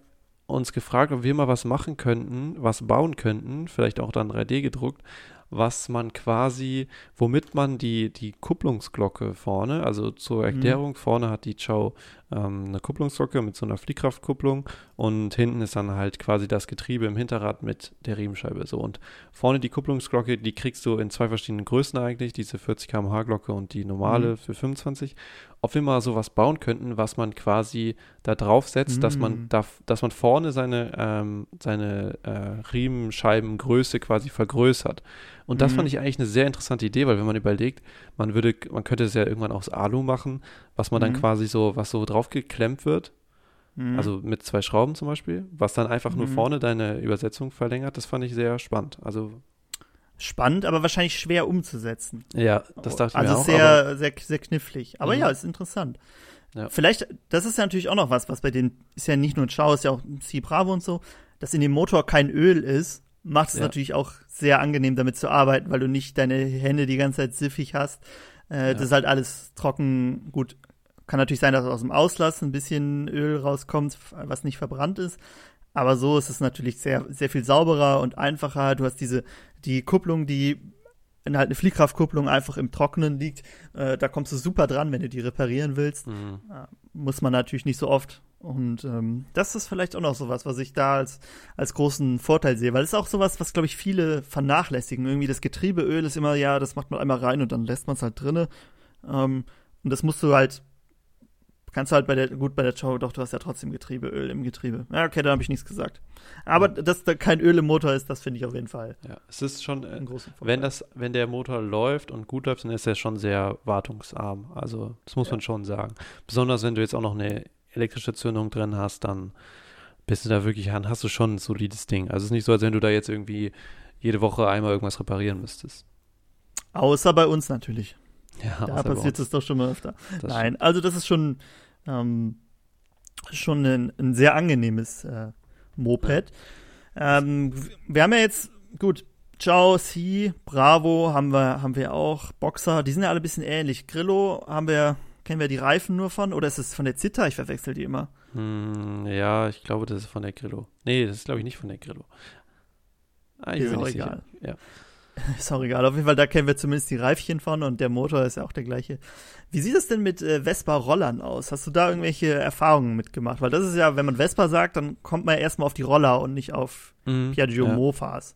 uns gefragt, ob wir mal was machen könnten, was bauen könnten, vielleicht auch dann 3D gedruckt, was man quasi, womit man die, die Kupplungsglocke vorne, also zur mhm. Erklärung, mhm. vorne hat die Chow ähm, eine Kupplungsglocke mit so einer Fliehkraftkupplung und hinten ist dann halt quasi das Getriebe im Hinterrad mit der Riemenscheibe so. Und vorne die Kupplungsglocke, die kriegst du in zwei verschiedenen Größen eigentlich, diese 40 km/h Glocke und die normale mhm. für 25 ob wir mal sowas bauen könnten, was man quasi da drauf setzt, mm. dass man mm. da, dass man vorne seine, ähm, seine äh, Riemenscheibengröße quasi vergrößert. Und das mm. fand ich eigentlich eine sehr interessante Idee, weil wenn man überlegt, man würde, man könnte es ja irgendwann aus Alu machen, was man dann quasi so, was so draufgeklemmt wird. Mm. Also mit zwei Schrauben zum Beispiel, was dann einfach nur mm. vorne deine Übersetzung verlängert, das fand ich sehr spannend. Also spannend, aber wahrscheinlich schwer umzusetzen. Ja, das dachte ich also mir auch. Also sehr, sehr, sehr knifflig. Aber mhm. ja, ist interessant. Ja. Vielleicht, das ist ja natürlich auch noch was, was bei den, ist ja nicht nur ein Schau, ist ja auch ein C Bravo und so, dass in dem Motor kein Öl ist, macht es ja. natürlich auch sehr angenehm damit zu arbeiten, weil du nicht deine Hände die ganze Zeit siffig hast. Äh, ja. Das ist halt alles trocken. Gut, kann natürlich sein, dass aus dem Auslass ein bisschen Öl rauskommt, was nicht verbrannt ist. Aber so ist es natürlich sehr, sehr viel sauberer und einfacher. Du hast diese, die Kupplung, die in halt eine Fliehkraftkupplung einfach im Trockenen liegt. Äh, da kommst du super dran, wenn du die reparieren willst. Mhm. Äh, muss man natürlich nicht so oft. Und ähm, das ist vielleicht auch noch sowas, was ich da als, als großen Vorteil sehe, weil es ist auch sowas, was, glaube ich, viele vernachlässigen. Irgendwie das Getriebeöl ist immer, ja, das macht man einmal rein und dann lässt man es halt drinne. Ähm, und das musst du halt Kannst du halt bei der, gut bei der Chow, doch, du hast ja trotzdem Getriebeöl im Getriebe. Ja, okay, da habe ich nichts gesagt. Aber ja. dass da kein Öl im Motor ist, das finde ich auf jeden Fall. Ja, es ist schon, äh, wenn das, wenn der Motor läuft und gut läuft, dann ist er schon sehr wartungsarm. Also, das muss ja. man schon sagen. Besonders wenn du jetzt auch noch eine elektrische Zündung drin hast, dann bist du da wirklich an, hast du schon ein solides Ding. Also, es ist nicht so, als wenn du da jetzt irgendwie jede Woche einmal irgendwas reparieren müsstest. Außer bei uns natürlich. Ja, da passiert es doch schon mal öfter. Das Nein, also das ist schon, ähm, schon ein, ein, sehr angenehmes äh, Moped. Ja. Ähm, wir haben ja jetzt, gut, Ciao, C, Bravo haben wir, haben wir auch, Boxer, die sind ja alle ein bisschen ähnlich. Grillo haben wir, kennen wir die Reifen nur von, oder ist es von der Zitter? Ich verwechsel die immer. Hm, ja, ich glaube, das ist von der Grillo. Nee, das ist, glaube ich, nicht von der Grillo. Ah, ist auch egal. Ja. Ist auch egal. Auf jeden Fall, da kennen wir zumindest die Reifchen von und der Motor ist ja auch der gleiche. Wie sieht es denn mit äh, Vespa-Rollern aus? Hast du da irgendwelche Erfahrungen mitgemacht? Weil das ist ja, wenn man Vespa sagt, dann kommt man ja erstmal auf die Roller und nicht auf mhm, Piaggio ja. Mofas.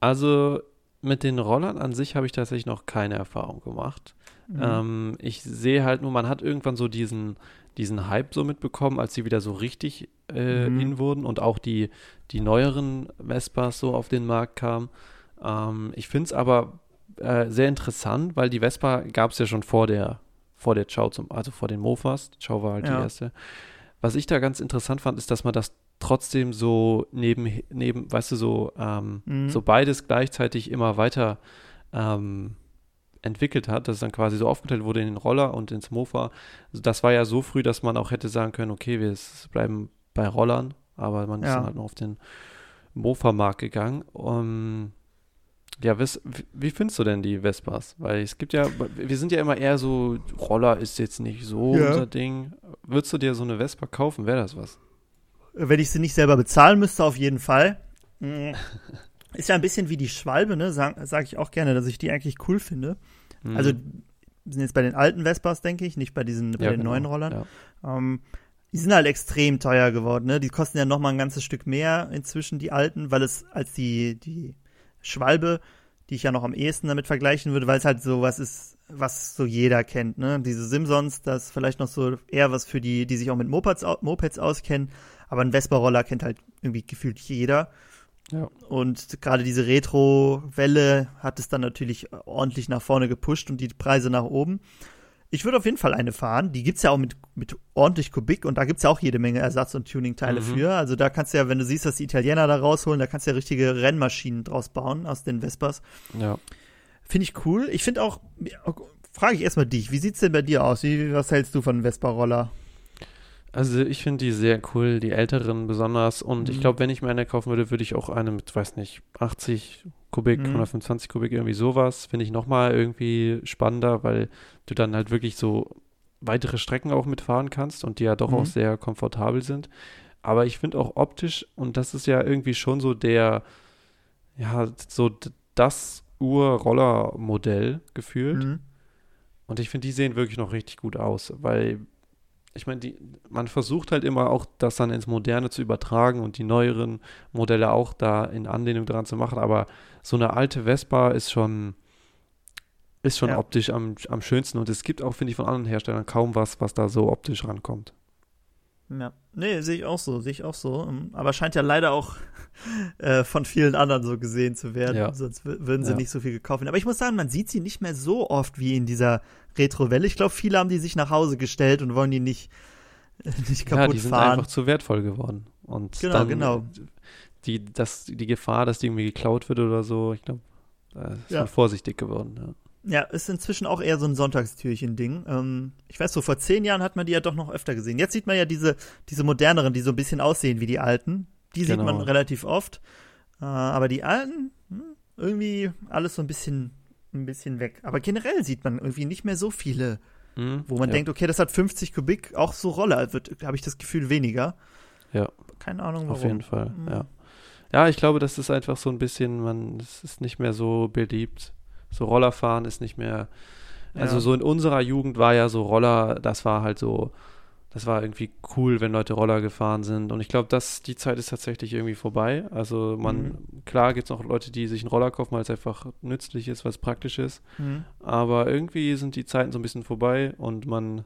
Also mit den Rollern an sich habe ich tatsächlich noch keine Erfahrung gemacht. Mhm. Ähm, ich sehe halt nur, man hat irgendwann so diesen, diesen Hype so mitbekommen, als sie wieder so richtig äh, mhm. in wurden und auch die, die neueren Vespas so auf den Markt kamen. Ähm, ich finde es aber äh, sehr interessant, weil die Vespa gab es ja schon vor der, vor der Chow, zum, also vor den Mofas. Chow war halt ja. die erste. Was ich da ganz interessant fand, ist, dass man das trotzdem so neben, neben weißt du, so, ähm, mhm. so beides gleichzeitig immer weiter ähm, entwickelt hat, dass es dann quasi so aufgeteilt wurde in den Roller und ins Mofa. Also das war ja so früh, dass man auch hätte sagen können, okay, wir bleiben bei Rollern, aber man ja. ist dann halt noch auf den Mofa-Markt gegangen. Um, ja, was, wie findest du denn die Vespas? Weil es gibt ja, wir sind ja immer eher so, Roller ist jetzt nicht so ja. unser Ding. Würdest du dir so eine Vespa kaufen? Wäre das was? Wenn ich sie nicht selber bezahlen müsste, auf jeden Fall. Ist ja ein bisschen wie die Schwalbe, ne? Sage sag ich auch gerne, dass ich die eigentlich cool finde. Mhm. Also, wir sind jetzt bei den alten Vespas, denke ich, nicht bei diesen, bei ja, den genau. neuen Rollern. Ja. Ähm, die sind halt extrem teuer geworden, ne? Die kosten ja noch mal ein ganzes Stück mehr inzwischen, die alten, weil es als die, die Schwalbe, die ich ja noch am ehesten damit vergleichen würde, weil es halt so was ist, was so jeder kennt, ne? Diese Simpsons, das ist vielleicht noch so eher was für die, die sich auch mit Mopeds, Mopeds auskennen, aber ein Vespa-Roller kennt halt irgendwie gefühlt jeder. Ja. Und gerade diese Retro-Welle hat es dann natürlich ordentlich nach vorne gepusht und die Preise nach oben. Ich würde auf jeden Fall eine fahren. Die gibt's ja auch mit, mit ordentlich Kubik und da gibt's ja auch jede Menge Ersatz- und Tuning-Teile mhm. für. Also da kannst du ja, wenn du siehst, dass die Italiener da rausholen, da kannst du ja richtige Rennmaschinen draus bauen aus den Vespas. Ja. Finde ich cool. Ich finde auch, frage ich erstmal dich, wie sieht's denn bei dir aus? Wie, was hältst du von Vespa-Roller? Also ich finde die sehr cool, die älteren besonders. Und mhm. ich glaube, wenn ich mir eine kaufen würde, würde ich auch eine mit, weiß nicht, 80 Kubik, mhm. 125 Kubik, irgendwie sowas. Finde ich nochmal irgendwie spannender, weil du dann halt wirklich so weitere Strecken auch mitfahren kannst und die ja doch mhm. auch sehr komfortabel sind. Aber ich finde auch optisch, und das ist ja irgendwie schon so der, ja, so das Ur-Roller-Modell gefühlt. Mhm. Und ich finde, die sehen wirklich noch richtig gut aus, weil ich meine, man versucht halt immer auch, das dann ins Moderne zu übertragen und die neueren Modelle auch da in Anlehnung dran zu machen. Aber so eine alte Vespa ist schon, ist schon ja. optisch am, am schönsten. Und es gibt auch, finde ich, von anderen Herstellern kaum was, was da so optisch rankommt. Ja, nee, sehe ich auch so, sehe ich auch so. Ähm, aber scheint ja leider auch äh, von vielen anderen so gesehen zu werden. Ja. Sonst würden sie ja. nicht so viel gekauft Aber ich muss sagen, man sieht sie nicht mehr so oft wie in dieser Retro-Welle. Ich glaube, viele haben die sich nach Hause gestellt und wollen die nicht, äh, nicht kaputt fahren. Ja, die sind fahren. einfach zu wertvoll geworden. Und genau, dann, genau. Die, das, die Gefahr, dass die irgendwie geklaut wird oder so, ich glaube, äh, ist ja. vorsichtig geworden. Ja. Ja, ist inzwischen auch eher so ein Sonntagstürchen-Ding. Ähm, ich weiß so, vor zehn Jahren hat man die ja doch noch öfter gesehen. Jetzt sieht man ja diese, diese moderneren, die so ein bisschen aussehen wie die alten. Die genau. sieht man genau. relativ oft. Äh, aber die alten, hm, irgendwie alles so ein bisschen, ein bisschen weg. Aber generell sieht man irgendwie nicht mehr so viele, mhm, wo man ja. denkt, okay, das hat 50 Kubik, auch so Roller, wird, habe ich das Gefühl, weniger. Ja. Keine Ahnung warum. Auf jeden Fall, mhm. ja. Ja, ich glaube, das ist einfach so ein bisschen, man, es ist nicht mehr so beliebt so Rollerfahren ist nicht mehr. Also ja. so in unserer Jugend war ja so Roller, das war halt so, das war irgendwie cool, wenn Leute Roller gefahren sind. Und ich glaube, dass die Zeit ist tatsächlich irgendwie vorbei. Also man, mhm. klar gibt es noch Leute, die sich einen Roller kaufen, weil es einfach nützlich ist, weil es praktisch ist. Mhm. Aber irgendwie sind die Zeiten so ein bisschen vorbei und man,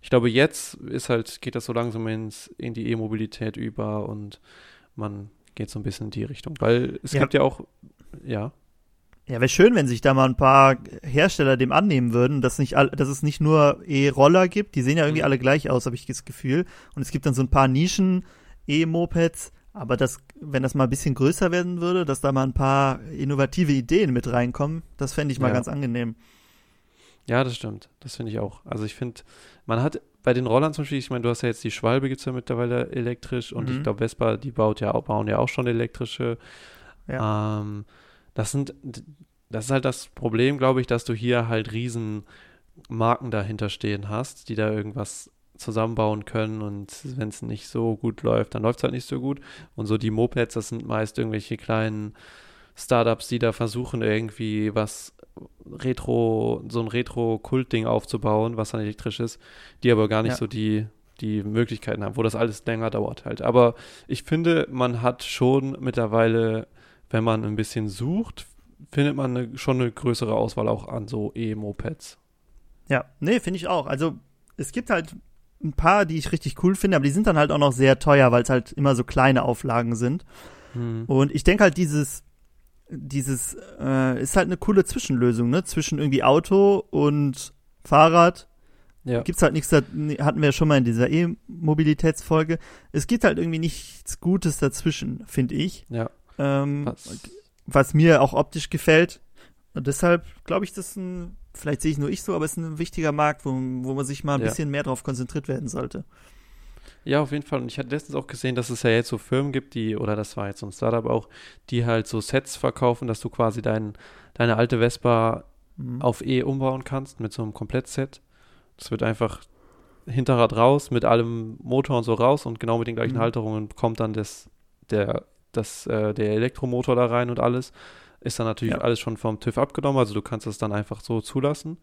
ich glaube, jetzt ist halt, geht das so langsam ins, in die E-Mobilität über und man geht so ein bisschen in die Richtung. Weil es ja. gibt ja auch, ja. Ja, wäre schön, wenn sich da mal ein paar Hersteller dem annehmen würden, dass, nicht all, dass es nicht nur E-Roller gibt, die sehen ja irgendwie mhm. alle gleich aus, habe ich das Gefühl. Und es gibt dann so ein paar Nischen E-Mopeds, aber das, wenn das mal ein bisschen größer werden würde, dass da mal ein paar innovative Ideen mit reinkommen, das fände ich mal ja. ganz angenehm. Ja, das stimmt. Das finde ich auch. Also ich finde, man hat bei den Rollern zum Beispiel, ich meine, du hast ja jetzt die Schwalbe, gibt es ja mittlerweile elektrisch und mhm. ich glaube, Vespa, die baut ja auch, bauen ja auch schon elektrische. Ja. Ähm, das sind, das ist halt das Problem, glaube ich, dass du hier halt riesen Marken dahinter stehen hast, die da irgendwas zusammenbauen können und wenn es nicht so gut läuft, dann läuft es halt nicht so gut. Und so die Mopeds, das sind meist irgendwelche kleinen Startups, die da versuchen, irgendwie was Retro, so ein Retro-Kult-Ding aufzubauen, was dann elektrisch ist, die aber gar nicht ja. so die, die Möglichkeiten haben, wo das alles länger dauert halt. Aber ich finde, man hat schon mittlerweile wenn man ein bisschen sucht, findet man eine, schon eine größere Auswahl auch an so E-Mopeds. Ja, nee, finde ich auch. Also es gibt halt ein paar, die ich richtig cool finde, aber die sind dann halt auch noch sehr teuer, weil es halt immer so kleine Auflagen sind. Hm. Und ich denke halt, dieses, dieses äh, ist halt eine coole Zwischenlösung, ne? Zwischen irgendwie Auto und Fahrrad. Ja. Gibt's halt nichts, hatten wir ja schon mal in dieser E-Mobilitätsfolge. Es gibt halt irgendwie nichts Gutes dazwischen, finde ich. Ja. Ähm, was? was? mir auch optisch gefällt. Und deshalb glaube ich, das ist ein, vielleicht sehe ich nur ich so, aber es ist ein wichtiger Markt, wo, wo man sich mal ein ja. bisschen mehr drauf konzentriert werden sollte. Ja, auf jeden Fall. Und ich hatte letztens auch gesehen, dass es ja jetzt so Firmen gibt, die, oder das war jetzt so ein Startup auch, die halt so Sets verkaufen, dass du quasi dein, deine alte Vespa mhm. auf E umbauen kannst mit so einem Komplettset. Das wird einfach Hinterrad raus, mit allem Motor und so raus und genau mit den gleichen mhm. Halterungen kommt dann das, der das, äh, der Elektromotor da rein und alles. Ist dann natürlich ja. alles schon vom TÜV abgenommen, also du kannst das dann einfach so zulassen.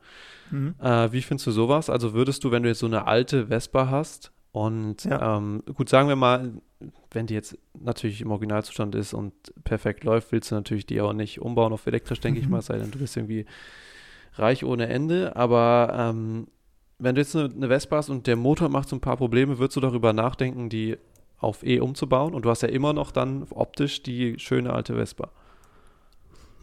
Mhm. Äh, wie findest du sowas? Also würdest du, wenn du jetzt so eine alte Vespa hast, Und ja. ähm, gut, sagen wir mal, wenn die jetzt natürlich im Originalzustand ist und perfekt läuft, willst du natürlich die auch nicht umbauen auf elektrisch, denke mhm. ich mal, sei denn du bist irgendwie reich ohne Ende. Aber ähm, wenn du jetzt eine, eine Vespa hast und der Motor macht so ein paar Probleme, würdest du darüber nachdenken, die auf E umzubauen? Und du hast ja immer noch dann optisch die schöne alte Vespa.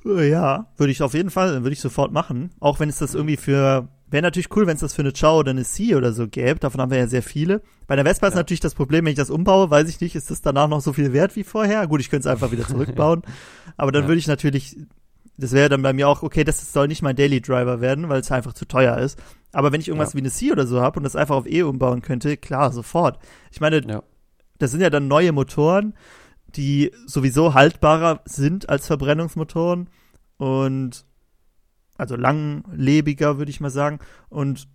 Ja, würde ich auf jeden Fall, würde ich sofort machen. Auch wenn es das irgendwie für Wäre natürlich cool, wenn es das für eine Ciao oder eine C oder so gäbe. Davon haben wir ja sehr viele. Bei der Vespa ja. ist natürlich das Problem, wenn ich das umbaue, weiß ich nicht, ist das danach noch so viel wert wie vorher? Gut, ich könnte es einfach wieder zurückbauen. Aber dann ja. würde ich natürlich, das wäre dann bei mir auch, okay, das soll nicht mein Daily Driver werden, weil es einfach zu teuer ist. Aber wenn ich irgendwas ja. wie eine C oder so habe und das einfach auf E umbauen könnte, klar, sofort. Ich meine, das sind ja dann neue Motoren, die sowieso haltbarer sind als Verbrennungsmotoren. Und also langlebiger, würde ich mal sagen. Und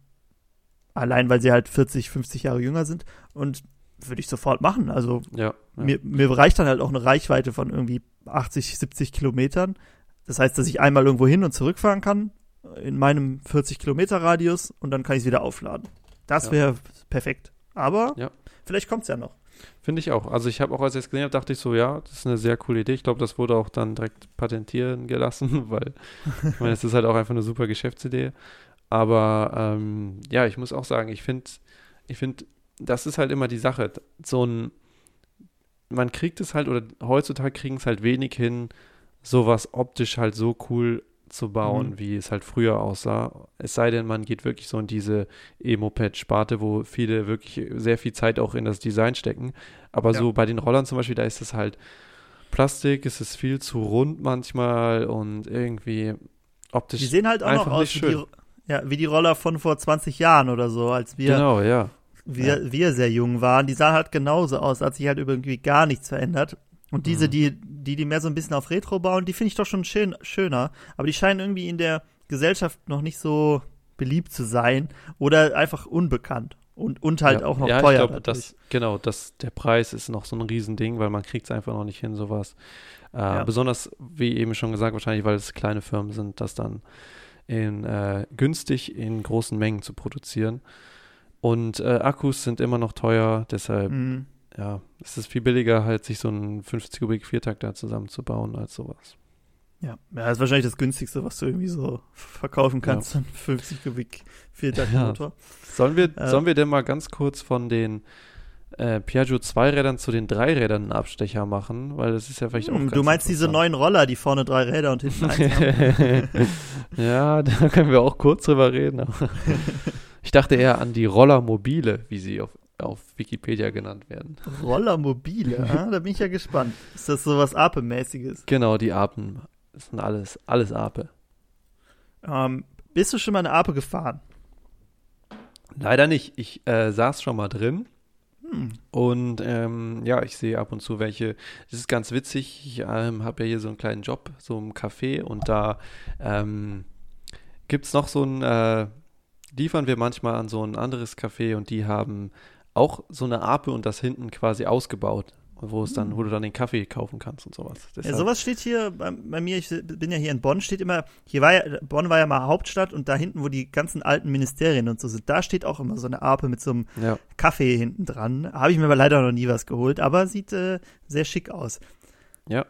allein, weil sie halt 40, 50 Jahre jünger sind. Und würde ich sofort machen. Also ja, ja. Mir, mir reicht dann halt auch eine Reichweite von irgendwie 80, 70 Kilometern. Das heißt, dass ich einmal irgendwo hin und zurückfahren kann in meinem 40 Kilometer Radius und dann kann ich es wieder aufladen. Das ja. wäre perfekt. Aber vielleicht kommt es ja noch. Finde ich auch. Also ich habe auch, als ich es gesehen habe, dachte ich so, ja, das ist eine sehr coole Idee. Ich glaube, das wurde auch dann direkt patentieren gelassen, weil ich meine, es ist halt auch einfach eine super Geschäftsidee. Aber ähm, ja, ich muss auch sagen, ich finde, ich finde, das ist halt immer die Sache. So ein, man kriegt es halt, oder heutzutage kriegen es halt wenig hin, sowas optisch halt so cool zu bauen, mhm. wie es halt früher aussah. Es sei denn, man geht wirklich so in diese E-Moped-Sparte, wo viele wirklich sehr viel Zeit auch in das Design stecken. Aber ja. so bei den Rollern zum Beispiel, da ist es halt Plastik, es ist viel zu rund manchmal und irgendwie optisch. Die sehen halt auch noch aus wie die, ja, wie die Roller von vor 20 Jahren oder so, als wir. Genau, ja. Wir, ja. wir sehr jung waren, die sahen halt genauso aus, hat sich halt irgendwie gar nichts verändert. Und diese, mhm. die, die, die mehr so ein bisschen auf Retro bauen, die finde ich doch schon schön, schöner. Aber die scheinen irgendwie in der Gesellschaft noch nicht so beliebt zu sein oder einfach unbekannt. Und, und halt ja, auch noch ja, teuer. Ich glaube, das, genau, das, der Preis ist noch so ein Riesending, weil man kriegt es einfach noch nicht hin, sowas. Äh, ja. Besonders, wie eben schon gesagt, wahrscheinlich, weil es kleine Firmen sind, das dann in, äh, günstig in großen Mengen zu produzieren. Und äh, Akkus sind immer noch teuer, deshalb mhm ja, es ist viel billiger, halt sich so einen 50 Kubik Viertakter zusammenzubauen als sowas. Ja, ja, das ist wahrscheinlich das günstigste, was du irgendwie so verkaufen kannst, ja. 50 Kubik Viertaktmotor. Ja. Sollen wir, äh, sollen wir denn mal ganz kurz von den äh, Piaggio Zweirädern zu den Dreirädern einen Abstecher machen, weil das ist ja vielleicht auch hm, Du meinst diese neuen Roller, die vorne drei Räder und hinten eins haben? ja, da können wir auch kurz drüber reden. ich dachte eher an die Rollermobile, wie sie auf auf Wikipedia genannt werden. Rollermobile, ah, da bin ich ja gespannt. Ist das so was Ape-mäßiges? Genau, die Apen. Das sind alles, alles Ape. Ähm, bist du schon mal eine Ape gefahren? Leider nicht. Ich äh, saß schon mal drin. Hm. Und ähm, ja, ich sehe ab und zu welche. Das ist ganz witzig. Ich ähm, habe ja hier so einen kleinen Job, so im Café. Und da ähm, gibt es noch so ein. Äh, liefern wir manchmal an so ein anderes Café und die haben auch so eine Ape und das hinten quasi ausgebaut, wo es dann, wo du dann den Kaffee kaufen kannst und sowas. Deshalb. Ja, sowas steht hier bei, bei, mir, ich bin ja hier in Bonn, steht immer, hier war ja, Bonn war ja mal Hauptstadt und da hinten, wo die ganzen alten Ministerien und so sind, da steht auch immer so eine Ape mit so einem ja. Kaffee hinten dran. Habe ich mir aber leider noch nie was geholt, aber sieht äh, sehr schick aus. Ja,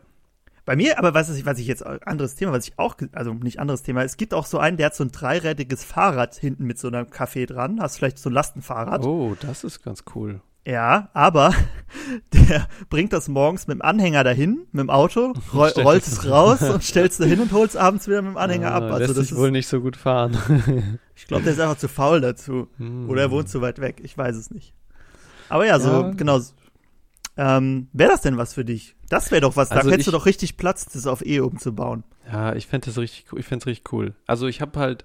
bei mir, aber was, ist, was ich jetzt, anderes Thema, was ich auch, also nicht anderes Thema, es gibt auch so einen, der hat so ein dreirädiges Fahrrad hinten mit so einem Kaffee dran, hast vielleicht so ein Lastenfahrrad. Oh, das ist ganz cool. Ja, aber der bringt das morgens mit dem Anhänger dahin, mit dem Auto, roll, rollt es raus und stellt es dahin und holt es abends wieder mit dem Anhänger ah, ab. Also lässt das sich ist, wohl nicht so gut fahren. ich glaube, der ist einfach zu faul dazu. Hm. Oder er wohnt zu weit weg. Ich weiß es nicht. Aber ja, so, ja. genau, ähm, Wäre das denn was für dich? Das wäre doch was. Also da hättest du doch richtig Platz, das auf E umzubauen. Ja, ich fände das richtig, ich fände es richtig cool. Also ich habe halt,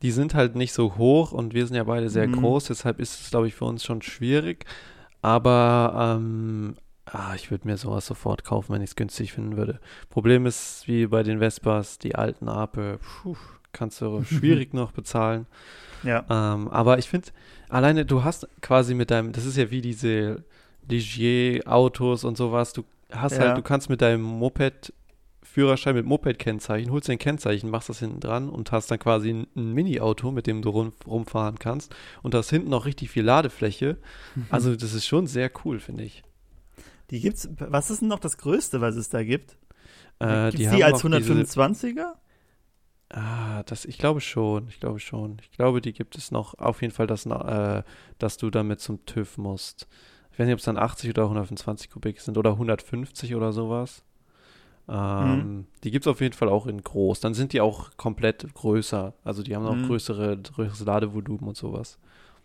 die sind halt nicht so hoch und wir sind ja beide sehr mhm. groß, deshalb ist es, glaube ich, für uns schon schwierig. Aber ähm, ah, ich würde mir sowas sofort kaufen, wenn ich es günstig finden würde. Problem ist, wie bei den Vespas, die alten Ape, puh, kannst du schwierig noch bezahlen. Ja. Ähm, aber ich finde, alleine du hast quasi mit deinem, das ist ja wie diese Ligier-Autos und sowas. Du hast halt, ja. halt, du kannst mit deinem Moped Führerschein mit Moped-Kennzeichen, holst dein Kennzeichen, machst das hinten dran und hast dann quasi ein, ein Mini-Auto, mit dem du rum, rumfahren kannst und hast hinten auch richtig viel Ladefläche. Also das ist schon sehr cool, finde ich. Die gibt's. Was ist denn noch das Größte, was es da gibt? Äh, gibt's die die, als noch diese- 125er? Ah, das, ich glaube schon, ich glaube schon. Ich glaube, die gibt es noch. Auf jeden Fall, dass, äh, dass du damit zum TÜV musst. Ich weiß nicht, ob es dann 80 oder 125 Kubik sind oder 150 oder sowas. Ähm, Die gibt es auf jeden Fall auch in groß. Dann sind die auch komplett größer. Also die haben auch Mhm. größere, größeres Ladevolumen und sowas.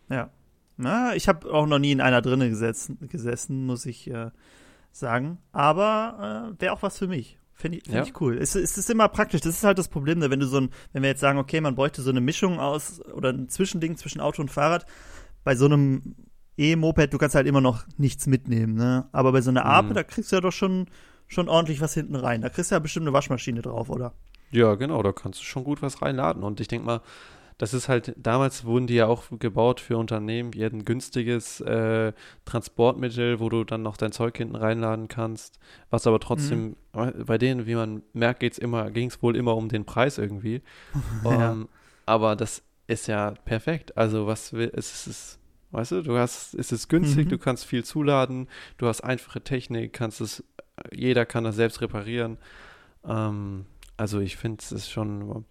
Ja. Na, ich habe auch noch nie in einer drinne gesessen, gesessen muss ich äh, sagen. Aber äh, wäre auch was für mich. Finde ich, find Ja. ich cool. Es, es ist immer praktisch. Das ist halt das Problem, ne? wenn du so ein, wenn wir jetzt sagen, okay, man bräuchte so eine Mischung aus oder ein Zwischending zwischen Auto und Fahrrad. Bei so einem E-Moped, du kannst halt immer noch nichts mitnehmen, ne? Aber bei so einer Ape, Mhm. da kriegst du ja doch schon, schon ordentlich was hinten rein. Da kriegst du ja bestimmt eine Waschmaschine drauf, oder? Ja, genau, da kannst du schon gut was reinladen. Und ich denke mal, das ist halt, damals wurden die ja auch gebaut für Unternehmen, die hätten ein günstiges äh, Transportmittel, wo du dann noch dein Zeug hinten reinladen kannst. Was aber trotzdem, äh, bei denen, wie man merkt, geht's immer, ging es wohl immer um den Preis irgendwie. Ja. Ähm, aber das ist ja perfekt. Also was will, es ist, weißt du, du hast, es ist günstig, Mhm. du kannst viel zuladen, du hast einfache Technik, kannst es, jeder kann das selbst reparieren. Ähm, also ich finde es ist schon,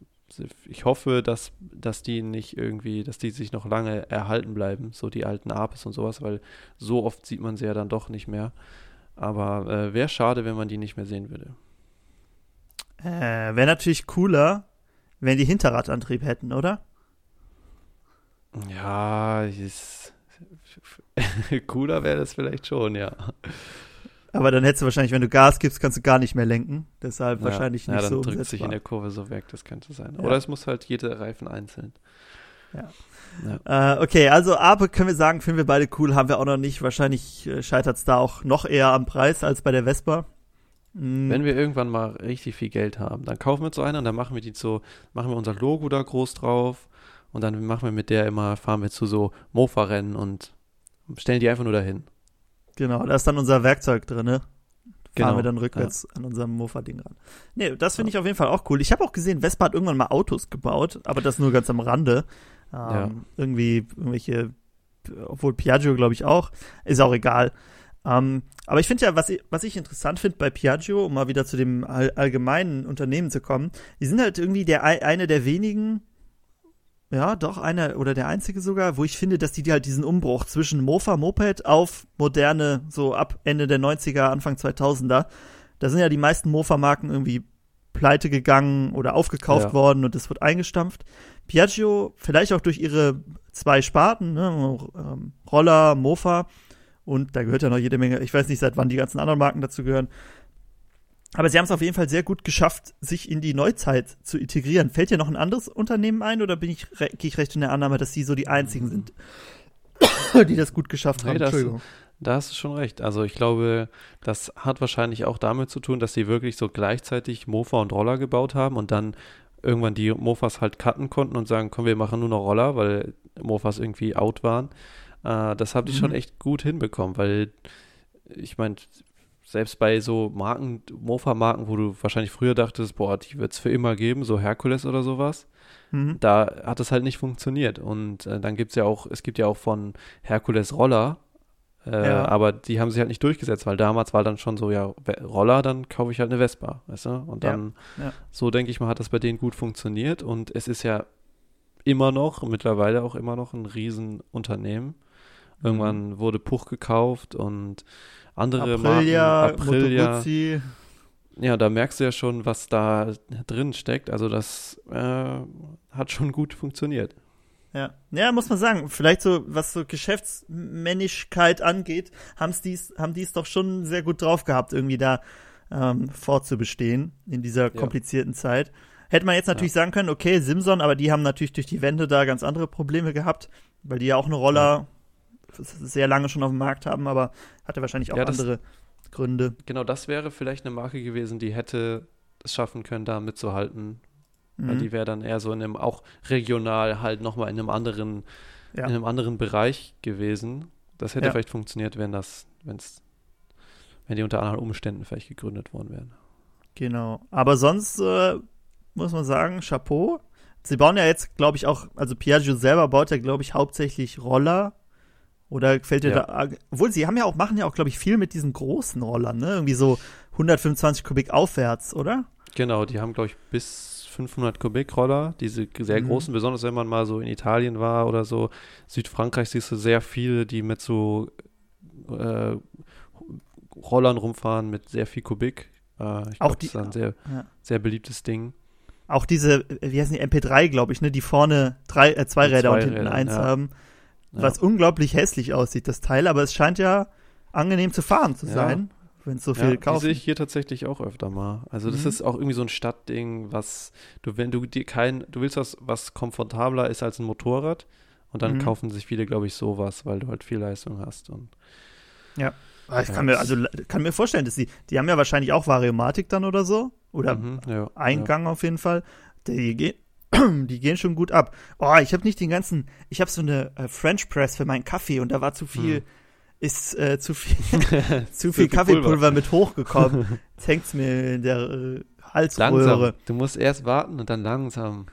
ich hoffe, dass, dass die nicht irgendwie, dass die sich noch lange erhalten bleiben, so die alten Apes und sowas, weil so oft sieht man sie ja dann doch nicht mehr. Aber äh, wäre schade, wenn man die nicht mehr sehen würde. Äh, Wäre natürlich cooler, wenn die Hinterradantrieb hätten, oder? Ja, ist, cooler wäre das vielleicht schon, ja. Aber dann hättest du wahrscheinlich, wenn du Gas gibst, kannst du gar nicht mehr lenken. Deshalb wahrscheinlich ja, nicht ja, dann so drückt sich in der Kurve so weg, das könnte sein. Ja. Oder es muss halt jeder Reifen einzeln. Äh, okay, also Ape können wir sagen, finden wir beide cool, haben wir auch noch nicht. Wahrscheinlich äh, scheitert es da auch noch eher am Preis als bei der Vespa. Mm, Wenn wir irgendwann mal richtig viel Geld haben, dann kaufen wir so eine und dann machen wir die so, machen wir unser Logo da groß drauf und dann machen wir mit der immer, fahren wir zu so Mofa-Rennen und stellen die einfach nur dahin. genau, da ist dann unser Werkzeug drin, ne? Fahren Genau, wir dann rückwärts an unserem Mofa-Ding ran. Nee, das finde ich auf jeden Fall auch cool. Ich habe auch gesehen, Vespa hat irgendwann mal Autos gebaut, aber das nur ganz am Rande. Ähm, Ja. Irgendwie irgendwelche, obwohl Piaggio glaube ich auch, ist auch egal. Ähm, aber ich finde ja, was ich, was ich interessant finde bei Piaggio, um mal wieder zu dem all, allgemeinen Unternehmen zu kommen, die sind halt irgendwie der ei- eine der wenigen, ja, doch einer oder der einzige sogar, wo ich finde, dass die halt diesen Umbruch zwischen Mofa, Moped auf moderne, so ab Ende der 90er, Anfang 2000er, da sind ja die meisten Mofa-Marken irgendwie pleite gegangen oder aufgekauft Ja. worden und das wird eingestampft. Piaggio, vielleicht auch durch ihre zwei Sparten, ne, ähm, Roller, Mofa und da gehört ja noch jede Menge, ich weiß nicht, seit wann die ganzen anderen Marken dazu gehören. Aber sie haben es auf jeden Fall sehr gut geschafft, sich in die Neuzeit zu integrieren. Fällt dir noch ein anderes Unternehmen ein oder bin ich, gehe ich recht in der Annahme, dass sie so die einzigen sind, die das gut geschafft Nee, haben? das- Entschuldigung. Da hast du schon recht. Also ich glaube, das hat wahrscheinlich auch damit zu tun, dass sie wirklich so gleichzeitig Mofa und Roller gebaut haben und dann irgendwann die Mofas halt cutten konnten und sagen, komm, wir machen nur noch Roller, weil Mofas irgendwie out waren. Äh, das haben die schon Mhm. echt gut hinbekommen, weil ich meine, selbst bei so Marken, Mofa-Marken, wo du wahrscheinlich früher dachtest, boah, die wird es für immer geben, so Herkules oder sowas, Mhm. da hat es halt nicht funktioniert. Und äh, dann gibt es ja auch, es gibt ja auch von Herkules Roller, äh, Ja. aber die haben sich halt nicht durchgesetzt, weil damals war dann schon so, ja, Roller, dann kaufe ich halt eine Vespa, weißt du? Und Ja, dann, ja. so denke ich mal, hat das bei denen gut funktioniert und es ist ja immer noch, mittlerweile auch immer noch ein Riesenunternehmen. Mhm. Irgendwann wurde Puch gekauft und andere Aprilia, Marken, Aprilia, Moto Guzzi. ja, da merkst du ja schon, was da drin steckt. Also das äh, hat schon gut funktioniert. Ja. ja, muss man sagen, vielleicht so, was so Geschäftsmännlichkeit angeht, haben's dies, haben die es doch schon sehr gut drauf gehabt, irgendwie da ähm, fortzubestehen in dieser komplizierten Zeit. Hätte man jetzt natürlich sagen können, okay, Simson, aber die haben natürlich durch die Wände da ganz andere Probleme gehabt, weil die ja auch eine Roller sehr lange schon auf dem Markt haben, aber hatte wahrscheinlich auch Ja, das- andere Gründe. Genau, das wäre vielleicht eine Marke gewesen, die hätte es schaffen können, da mitzuhalten. Weil Mhm. die wäre dann eher so in einem, auch regional halt nochmal in einem anderen, Ja. in einem anderen Bereich gewesen. Das hätte Ja. vielleicht funktioniert, wenn das, wenn es, wenn die unter anderen Umständen vielleicht gegründet worden wären. Genau. Aber sonst äh, muss man sagen, Chapeau. Sie bauen ja jetzt, glaube ich, auch, also Piaggio selber baut ja, glaube ich, hauptsächlich Roller. Oder fällt dir Ja. da, obwohl sie haben ja auch, machen ja auch, glaube ich, viel mit diesen großen Rollern, ne? Irgendwie so 125 Kubik aufwärts, oder? Genau, die haben, glaube ich, bis 500 Kubik Roller, diese sehr Mhm. großen, besonders wenn man mal so in Italien war oder so. Südfrankreich siehst du sehr viele, die mit so äh, Rollern rumfahren mit sehr viel Kubik. Äh, ich Auch die- das ist ein sehr, Ja. sehr beliebtes Ding. Auch diese, äh, wie heißen die, MP3, glaube ich, ne? Die vorne drei, äh, zwei Räder und hinten Räder, eins ja. haben. Ja. Was unglaublich hässlich aussieht, das Teil, aber es scheint ja angenehm zu fahren zu Ja. sein, wenn es so Ja, viel die kaufen. sehe ich hier tatsächlich auch öfter mal. Also das Mhm. ist auch irgendwie so ein Stadtding, was du, wenn du dir kein, du willst was, was komfortabler ist als ein Motorrad und dann Mhm. kaufen sich viele, glaube ich, sowas, weil du halt viel Leistung hast. Und Ah, ich Ja, kann mir, also kann mir vorstellen, dass die, die haben ja wahrscheinlich auch Variomatik dann oder so. Oder Mhm, ja, Eingang auf jeden Fall. Die, die gehen schon gut ab. Oh, ich habe nicht den ganzen, ich habe so eine äh, French Press für meinen Kaffee und da war zu viel, Hm. ist äh, zu viel, zu viel Kaffeepulver Pulver. mit hochgekommen. Jetzt hängt's mir in der äh, Langsam. Halsröhre. Du musst erst warten und dann langsam,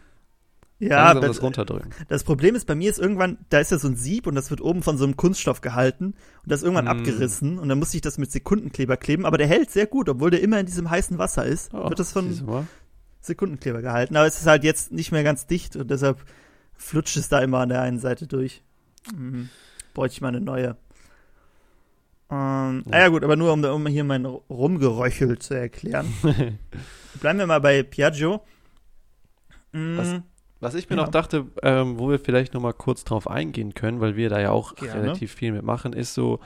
Ja, langsam das, das runterdrücken. das Problem ist bei mir ist irgendwann, da ist ja so ein Sieb und das wird oben von so einem Kunststoff gehalten und das ist irgendwann Mm. abgerissen und dann musste ich das mit Sekundenkleber kleben, aber der hält sehr gut, obwohl der immer in diesem heißen Wasser ist. Oh, wird das von? Sekundenkleber gehalten. Aber es ist halt jetzt nicht mehr ganz dicht und deshalb flutscht es da immer an der einen Seite durch. Mhm. Bräuchte ich mal eine neue. Ähm, Ja. ja. ja gut, aber nur um, um hier mein Rumgeröchel zu erklären. Bleiben wir mal bei Piaggio. Mm, Was- Was ich mir Ja. noch dachte, ähm, wo wir vielleicht noch mal kurz drauf eingehen können, weil wir da ja auch Gerne. relativ viel mitmachen, ist so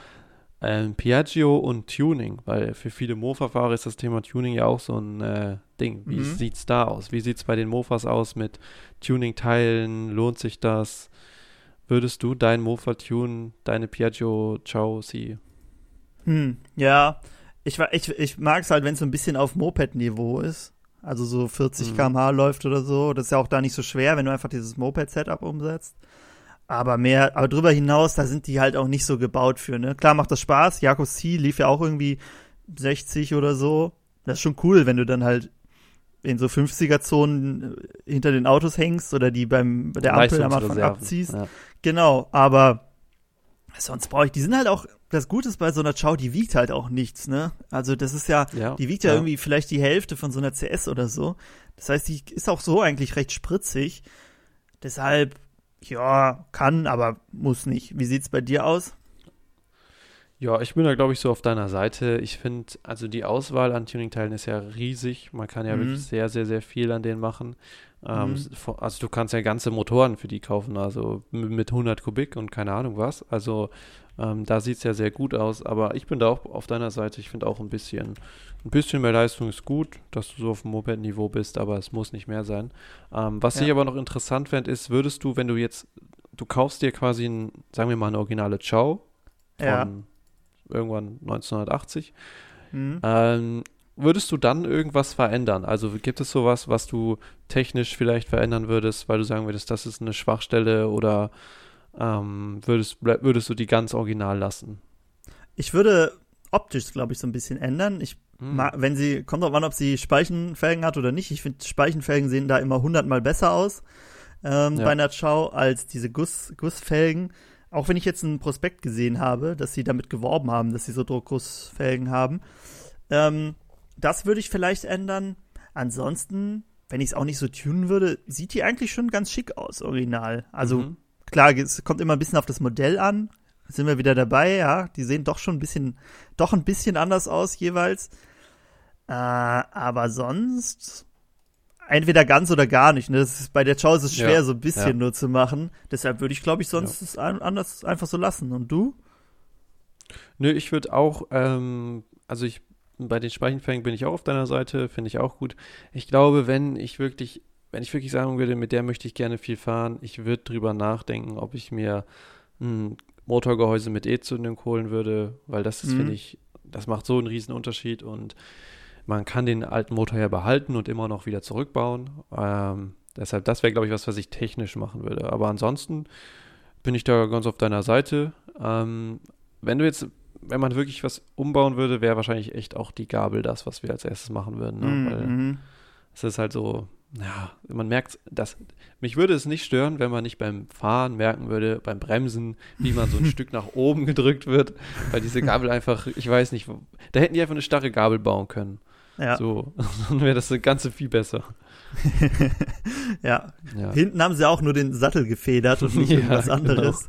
ähm, Piaggio und Tuning, weil für viele Mofa-Fahrer ist das Thema Tuning ja auch so ein äh, Ding. Wie Mhm. sieht's da aus? Wie sieht's bei den Mofas aus mit Tuning-Teilen? Lohnt sich das? Würdest du dein Mofa tunen, deine Piaggio Ciao Sie? Hm, ja. Ich, ich, ich mag es halt, wenn es so ein bisschen auf Moped-Niveau ist. Also so 40 Mhm. km/h läuft oder so. Das ist ja auch da nicht so schwer, wenn du einfach dieses Moped-Setup umsetzt. Aber mehr, aber drüber hinaus, da sind die halt auch nicht so gebaut für, ne? Klar macht das Spaß. Jakob C lief ja auch irgendwie 60 oder so. Das ist schon cool, wenn du dann halt in so 50er-Zonen äh, hinter den Autos hängst oder die beim bei der Ampel am Anfang abziehst. Ja. Genau, aber sonst brauche ich, die sind halt auch, das Gute ist bei so einer Chow, die wiegt halt auch nichts, ne? Also das ist ja, Ja, die wiegt ja, irgendwie vielleicht die Hälfte von so einer CS oder so. Das heißt, die ist auch so eigentlich recht spritzig. Deshalb, ja, kann, aber muss nicht. Wie sieht's bei dir aus? Ja, ich bin da, glaube ich, so auf deiner Seite. Ich finde, also die Auswahl an Tuning-Teilen ist ja riesig. Man kann ja Mhm. wirklich sehr, sehr, sehr viel an denen machen. Ähm, Mhm. Also du kannst ja ganze Motoren für die kaufen, also mit 100 Kubik und keine Ahnung was. Also ähm, da sieht es ja sehr gut aus. Aber ich bin da auch auf deiner Seite. Ich finde auch ein bisschen, ein bisschen mehr Leistung ist gut, dass du so auf dem Moped-Niveau bist, aber es muss nicht mehr sein. Ähm, was Ja. ich aber noch interessant fände, ist, würdest du, wenn du jetzt, du kaufst dir quasi, ein, sagen wir mal, eine originale Chow von Ja. irgendwann 1980. Mhm. Ähm, würdest du dann irgendwas verändern? Also gibt es sowas, was du technisch vielleicht verändern würdest, weil du sagen würdest, das ist eine Schwachstelle oder ähm, würdest, würdest du die ganz original lassen? Ich würde optisch, glaube ich, so ein bisschen ändern. Ich Hm. Wenn sie, kommt drauf an, ob sie Speichenfelgen hat oder nicht. Ich finde, Speichenfelgen sehen da immer hundertmal besser aus ähm, Ja. bei einer Chow als diese Guss, Gussfelgen. Auch wenn ich jetzt einen Prospekt gesehen habe, dass sie damit geworben haben, dass sie so Druckgussfelgen haben. Ähm, das würde ich vielleicht ändern. Ansonsten, wenn ich es auch nicht so tunen würde, sieht die eigentlich schon ganz schick aus, original. Also Mhm. Klar, es kommt immer ein bisschen auf das Modell an. Sind wir wieder dabei, ja. Die sehen doch schon ein bisschen, doch ein bisschen anders aus jeweils. Äh, aber sonst entweder ganz oder gar nicht. Ne? Das ist, bei der Chow ist es schwer, Ja, so ein bisschen ja. nur zu machen. Deshalb würde ich, glaube ich, sonst es ein, anders einfach so lassen. Und du? Nö, ich würde auch, ähm, also ich, bei den Speichenfängen bin ich auch auf deiner Seite, finde ich auch gut. Ich glaube, wenn ich wirklich, wenn ich wirklich sagen würde, mit der möchte ich gerne viel fahren, ich würde drüber nachdenken, ob ich mir ein Motorgehäuse mit E-Zündung holen würde, weil das ist, Mhm. finde ich, das macht so einen riesen Unterschied und man kann den alten Motor ja behalten und immer noch wieder zurückbauen. Ähm, deshalb, das wäre, glaube ich, was, was ich technisch machen würde. Aber ansonsten bin ich da ganz auf deiner Seite. Ähm, wenn du jetzt wenn man wirklich was umbauen würde, wäre wahrscheinlich echt auch die Gabel das, was wir als erstes machen würden. Ne? Mhm. Weil mhm. es ist halt so, ja, man merkt, dass mich würde es nicht stören, wenn man nicht beim Fahren merken würde, beim Bremsen, wie man so ein Stück nach oben gedrückt wird, weil diese Gabel einfach, ich weiß nicht, da hätten die einfach eine starre Gabel bauen können. Ja. So, dann wäre das Ganze viel besser. ja. Ja. Hinten haben sie auch nur den Sattel gefedert und nicht Ja, irgendwas genau. anderes.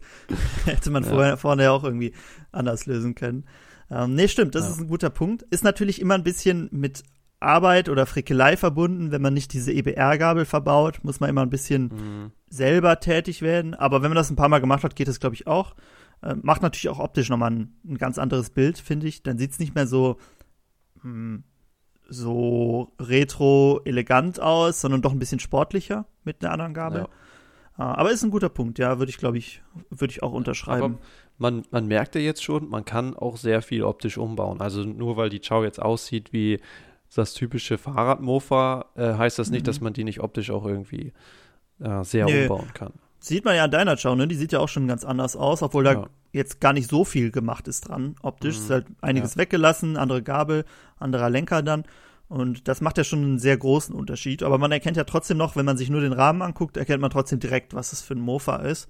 Hätte man Ja. vorher, vorne ja auch irgendwie anders lösen können. Ähm, nee, stimmt, das Ja. ist ein guter Punkt. Ist natürlich immer ein bisschen mit Arbeit oder Frickelei verbunden, wenn man nicht diese EBR-Gabel verbaut, muss man immer ein bisschen Mhm. selber tätig werden. Aber wenn man das ein paar Mal gemacht hat, geht das, glaube ich, auch. Äh, macht natürlich auch optisch nochmal ein, ein ganz anderes Bild, finde ich. Dann sieht es nicht mehr so, hm, so retro elegant aus, sondern doch ein bisschen sportlicher mit einer anderen Gabel. Ja. Äh, aber ist ein guter Punkt, ja, würde ich, glaube ich, würde ich auch unterschreiben. Aber man, man merkt ja jetzt schon, man kann auch sehr viel optisch umbauen. Also nur weil die Chow jetzt aussieht wie das typische Fahrradmofa, äh, heißt das nicht, Mhm. dass man die nicht optisch auch irgendwie äh, sehr Nö. umbauen kann. Sieht man ja an deiner Chow, ne? Die sieht ja auch schon ganz anders aus, obwohl da Ja. jetzt gar nicht so viel gemacht ist dran. Optisch Mhm. ist halt einiges weggelassen, andere Gabel, anderer Lenker dann. Und das macht ja schon einen sehr großen Unterschied. Aber man erkennt ja trotzdem noch, wenn man sich nur den Rahmen anguckt, erkennt man trotzdem direkt, was es für ein Mofa ist.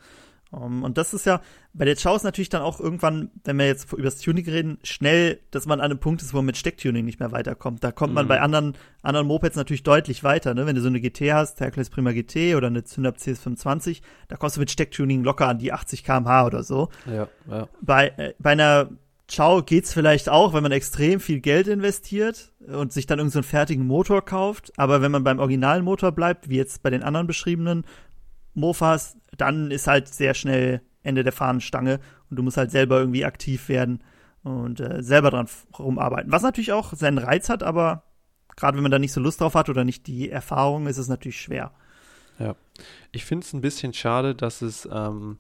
Um, und das ist ja, bei der Chow ist natürlich dann auch irgendwann, wenn wir jetzt über das Tuning reden, schnell, dass man an einem Punkt ist, wo man mit Stecktuning nicht mehr weiterkommt. Da kommt man Mhm. bei anderen, anderen Mopeds natürlich deutlich weiter, ne? Wenn du so eine GT hast, Hercules Prima GT oder eine Zündapp CS25, da kommst du mit Stecktuning locker an die 80 km/h oder so. Ja, ja. Bei, äh, bei einer Ciao geht's vielleicht auch, wenn man extrem viel Geld investiert und sich dann irgendeinen so fertigen Motor kauft. Aber wenn man beim originalen Motor bleibt, wie jetzt bei den anderen beschriebenen Mofas, dann ist halt sehr schnell Ende der Fahnenstange und du musst halt selber irgendwie aktiv werden und äh, selber dran rumarbeiten. Was natürlich auch seinen Reiz hat, aber gerade wenn man da nicht so Lust drauf hat oder nicht die Erfahrung, ist es natürlich schwer. Ich finde es ein bisschen schade, dass es, ähm,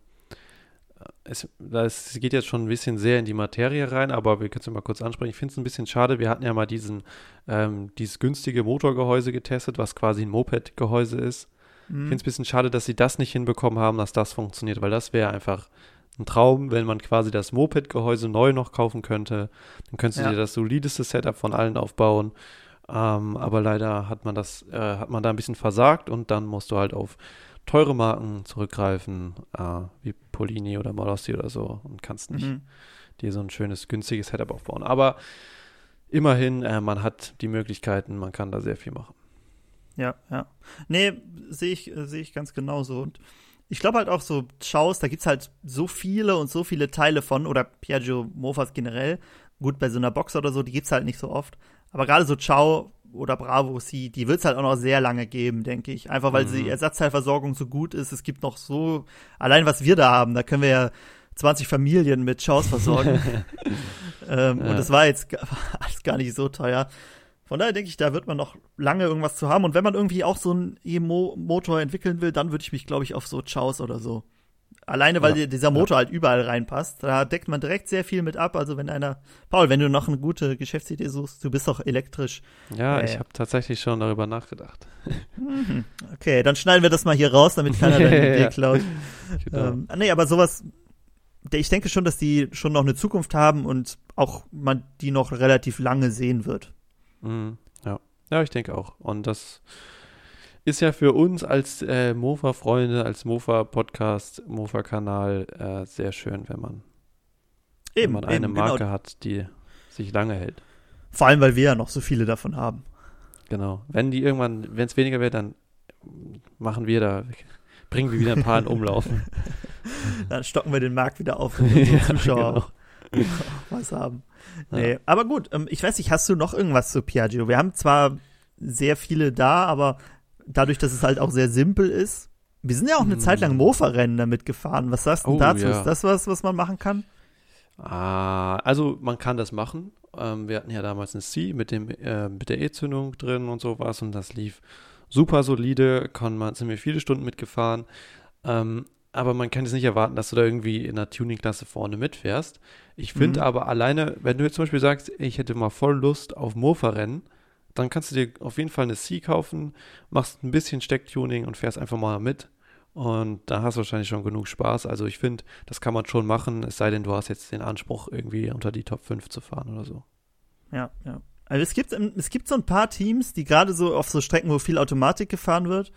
es, das geht jetzt schon ein bisschen sehr in die Materie rein, aber wir können es mal kurz ansprechen. Ich finde es ein bisschen schade, wir hatten ja mal diesen, ähm, dieses günstige Motorgehäuse getestet, was quasi ein Moped-Gehäuse ist. Ich finde es ein bisschen schade, dass sie das nicht hinbekommen haben, dass das funktioniert, weil das wäre einfach ein Traum, wenn man quasi das Moped-Gehäuse neu noch kaufen könnte. Dann könntest du Ja. dir das solideste Setup von allen aufbauen. Ähm, aber leider hat man das, äh, hat man da ein bisschen versagt und dann musst du halt auf teure Marken zurückgreifen, äh, wie Polini oder Molossi oder so und kannst nicht Mhm. dir so ein schönes, günstiges Setup aufbauen. Aber immerhin, äh, man hat die Möglichkeiten, man kann da sehr viel machen. Ja, ja. Nee, sehe ich, sehe ich ganz genauso. Und ich glaube halt auch so Chows, da gibt's halt so viele und so viele Teile von, oder Piaggio Mofas generell. Gut, bei so einer Box oder so, die gibt's halt nicht so oft. Aber gerade so Chow oder Bravo C, die wird's halt auch noch sehr lange geben, denke ich. Einfach weil Mhm. die Ersatzteilversorgung so gut ist. Es gibt noch so, allein was wir da haben, da können wir ja 20 Familien mit Chows versorgen. ähm, Ja. Und das war jetzt alles gar nicht so teuer. Von daher denke ich, da wird man noch lange irgendwas zu haben. Und wenn man irgendwie auch so einen E-Motor entwickeln will, dann würde ich mich, glaube ich, auf so Chows oder so. Alleine, weil Ja, die- dieser Motor halt überall reinpasst. Da deckt man direkt sehr viel mit ab. Also wenn einer, Paul, wenn du noch eine gute Geschäftsidee suchst, du bist doch elektrisch. Ja, Ja, ich ja. habe tatsächlich schon darüber nachgedacht. Mhm. Okay, dann schneiden wir das mal hier raus, damit keiner deine Idee Ja. klaut. Genau. Ähm, nee, aber sowas, ich denke schon, dass die schon noch eine Zukunft haben und auch man die noch relativ lange sehen wird. Mhm, ja. ja, ich denke auch. Und das ist ja für uns als äh, Mofa-Freunde, als Mofa-Podcast, Mofa-Kanal äh, sehr schön, wenn man, wenn man eine eben, genau. Marke hat, die sich lange hält. Vor allem, weil wir ja noch so viele davon haben. Genau. Wenn die irgendwann, wenn es weniger wird, dann machen wir da, bringen wir wieder ein paar in Umlauf. Dann stocken wir den Markt wieder auf, wenn unsere Ja, Zuschauer genau. auch was haben. Ja. Nee, aber gut, ähm, ich weiß nicht, hast du noch irgendwas zu Piaggio? Wir haben zwar sehr viele da, aber dadurch, dass es halt auch sehr simpel ist, wir sind ja auch eine Hm. Zeit lang Mofa-Rennen damit gefahren. Was sagst du Oh, dazu? ja. Ist das was, was man machen kann? Ah, also man kann das machen. Ähm, wir hatten ja damals eine C mit, dem, äh, mit der E-Zündung drin und sowas und das lief super solide, kann man, sind wir viele Stunden mitgefahren. Ähm, aber man kann jetzt nicht erwarten, dass du da irgendwie in der Tuning-Klasse vorne mitfährst. Ich finde Mhm. aber alleine, wenn du jetzt zum Beispiel sagst, ich hätte mal voll Lust auf Mofa-Rennen, dann kannst du dir auf jeden Fall eine C kaufen, machst ein bisschen Stecktuning und fährst einfach mal mit. Und da hast du wahrscheinlich schon genug Spaß. Also ich finde, das kann man schon machen, es sei denn, du hast jetzt den Anspruch, irgendwie unter die Top 5 zu fahren oder so. Ja, ja. Also es gibt, es gibt so ein paar Teams, die gerade so auf so Strecken, wo viel Automatik gefahren wird,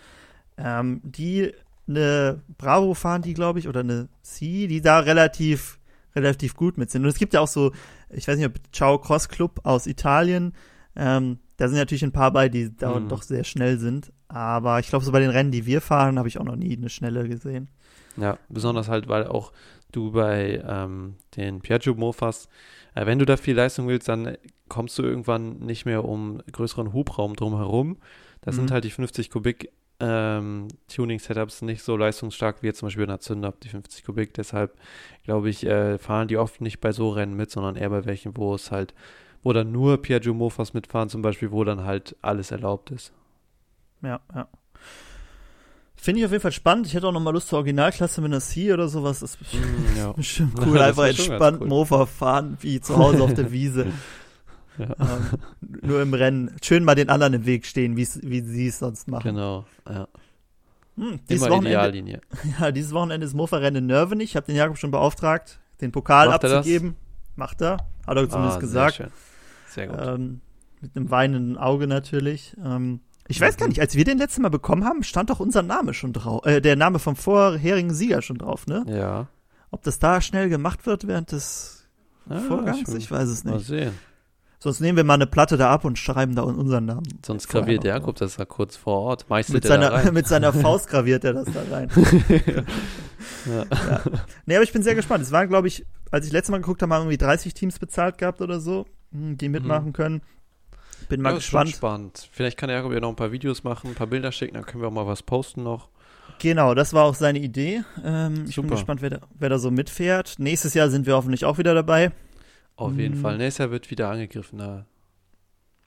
ähm, die eine Bravo fahren, die glaube ich, oder eine C, die da relativ, relativ gut mit sind. Und es gibt ja auch so, ich weiß nicht, ob Ciao Cross Club aus Italien, ähm, da sind natürlich ein paar bei, die da mhm. doch sehr schnell sind. Aber ich glaube, so bei den Rennen, die wir fahren, habe ich auch noch nie eine schnelle gesehen. Ja, besonders halt, weil auch du bei ähm, den Piaggio Mofas, äh, wenn du da viel Leistung willst, dann kommst du irgendwann nicht mehr um größeren Hubraum drumherum. Da mhm. sind halt die 50 Kubik ähm, Tuning-Setups nicht so leistungsstark wie jetzt zum Beispiel in der Zünder, die 50 Kubik. Deshalb glaube ich, äh, fahren die oft nicht bei so Rennen mit, sondern eher bei welchen, wo es halt, wo dann nur Piaggio Mofas mitfahren, zum Beispiel, wo dann halt alles erlaubt ist. Ja, ja. Finde ich auf jeden Fall spannend. Ich hätte auch noch mal Lust zur Originalklasse mit einer C oder sowas. Das ist mm, ja. bestimmt cool. Einfach entspannt cool. Mofa fahren, wie zu Hause auf der Wiese. Ja. Ähm, nur im Rennen. Schön mal den anderen im Weg stehen, wie sie es sonst machen. Genau, ja. Hm, dieses Immer Ideallinie. Ja, dieses Wochenende ist Mofa-Rennen in Nörven. Ich habe den Jakob schon beauftragt, den Pokal Macht abzugeben. Macht er. Hat er zumindest ah, gesagt. Sehr, schön. sehr gut. Ähm, mit einem weinenden Auge natürlich. Ähm, ich weiß gar mhm. nicht, als wir den letzten Mal bekommen haben, stand doch unser Name schon drauf, äh, der Name vom vorherigen Sieger schon drauf, ne? Ja. Ob das da schnell gemacht wird während des ja, Vorgangs, ich, ich weiß es nicht. Mal sehen. Sonst nehmen wir mal eine Platte da ab und schreiben da unseren Namen. Sonst graviert Jakob das da kurz vor Ort. Meistens mit, seiner, mit seiner Faust graviert er das da rein. ja. ja. Nee, aber ich bin sehr gespannt. Es waren, glaube ich, als ich letztes Mal geguckt habe, haben irgendwie 30 Teams bezahlt gehabt oder so, hm, die mitmachen mhm. können. Bin mal ja, gespannt. Ist spannend. Vielleicht kann Jakob ja noch ein paar Videos machen, ein paar Bilder schicken, dann können wir auch mal was posten noch. Genau, das war auch seine Idee. Ähm, ich bin gespannt, wer da, wer da so mitfährt. Nächstes Jahr sind wir hoffentlich auch wieder dabei. Auf jeden Fall. Mhm. Nächstes Jahr wird wieder angegriffen. Da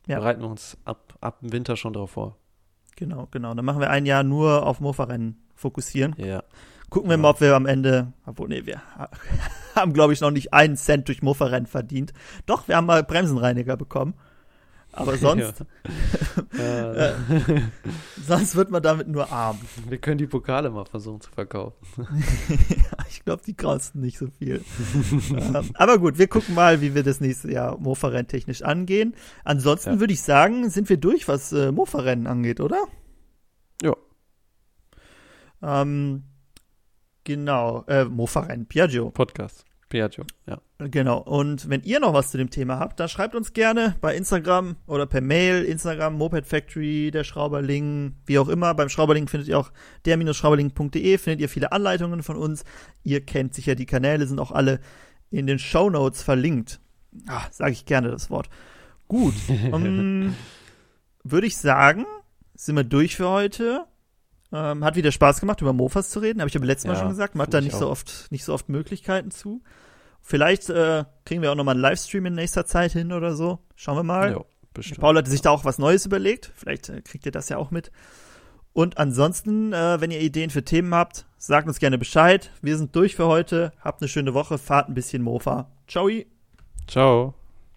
ja. bereiten wir uns ab, ab dem Winter schon drauf vor. Genau, genau. Dann machen wir ein Jahr nur auf Mofa-Rennen fokussieren. Ja. Gucken wir ja. mal, ob wir am Ende, obwohl, nee, wir haben, glaube ich, noch nicht einen Cent durch Mofa-Rennen verdient. Doch, wir haben mal Bremsenreiniger bekommen. Aber sonst, äh, sonst wird man damit nur arm. Wir können die Pokale mal versuchen zu verkaufen. ich glaube, die kosten nicht so viel. ähm, aber gut, wir gucken mal, wie wir das nächste Jahr Mofa-Rennen technisch angehen. Ansonsten ja. würde ich sagen, sind wir durch, was äh, Mofa-Rennen angeht, oder? Ja. Ähm, genau, äh, Mofa-Rennen, Piaggio. Podcast. Piaggio, ja. Genau. Und wenn ihr noch was zu dem Thema habt, dann schreibt uns gerne bei Instagram oder per Mail, Instagram, Moped Factory, der Schrauberling, wie auch immer. Beim Schrauberling findet ihr auch der-schrauberling.de, findet ihr viele Anleitungen von uns. Ihr kennt sicher die Kanäle, sind auch alle in den Show Notes verlinkt. Ah, sage ich gerne das Wort. Gut. um, ähm, Würde ich sagen, sind wir durch für heute. Ähm, hat wieder Spaß gemacht, über Mofas zu reden, habe ich aber letztes ja, Mal schon gesagt. Man hat da nicht so oft, nicht so oft Möglichkeiten zu. Vielleicht äh, kriegen wir auch nochmal einen Livestream in nächster Zeit hin oder so. Schauen wir mal. Jo, bestimmt. Paul hatte sich da auch was Neues überlegt. Vielleicht äh, kriegt ihr das ja auch mit. Und ansonsten, äh, wenn ihr Ideen für Themen habt, sagt uns gerne Bescheid. Wir sind durch für heute. Habt eine schöne Woche. Fahrt ein bisschen Mofa. Ciao. Ciao.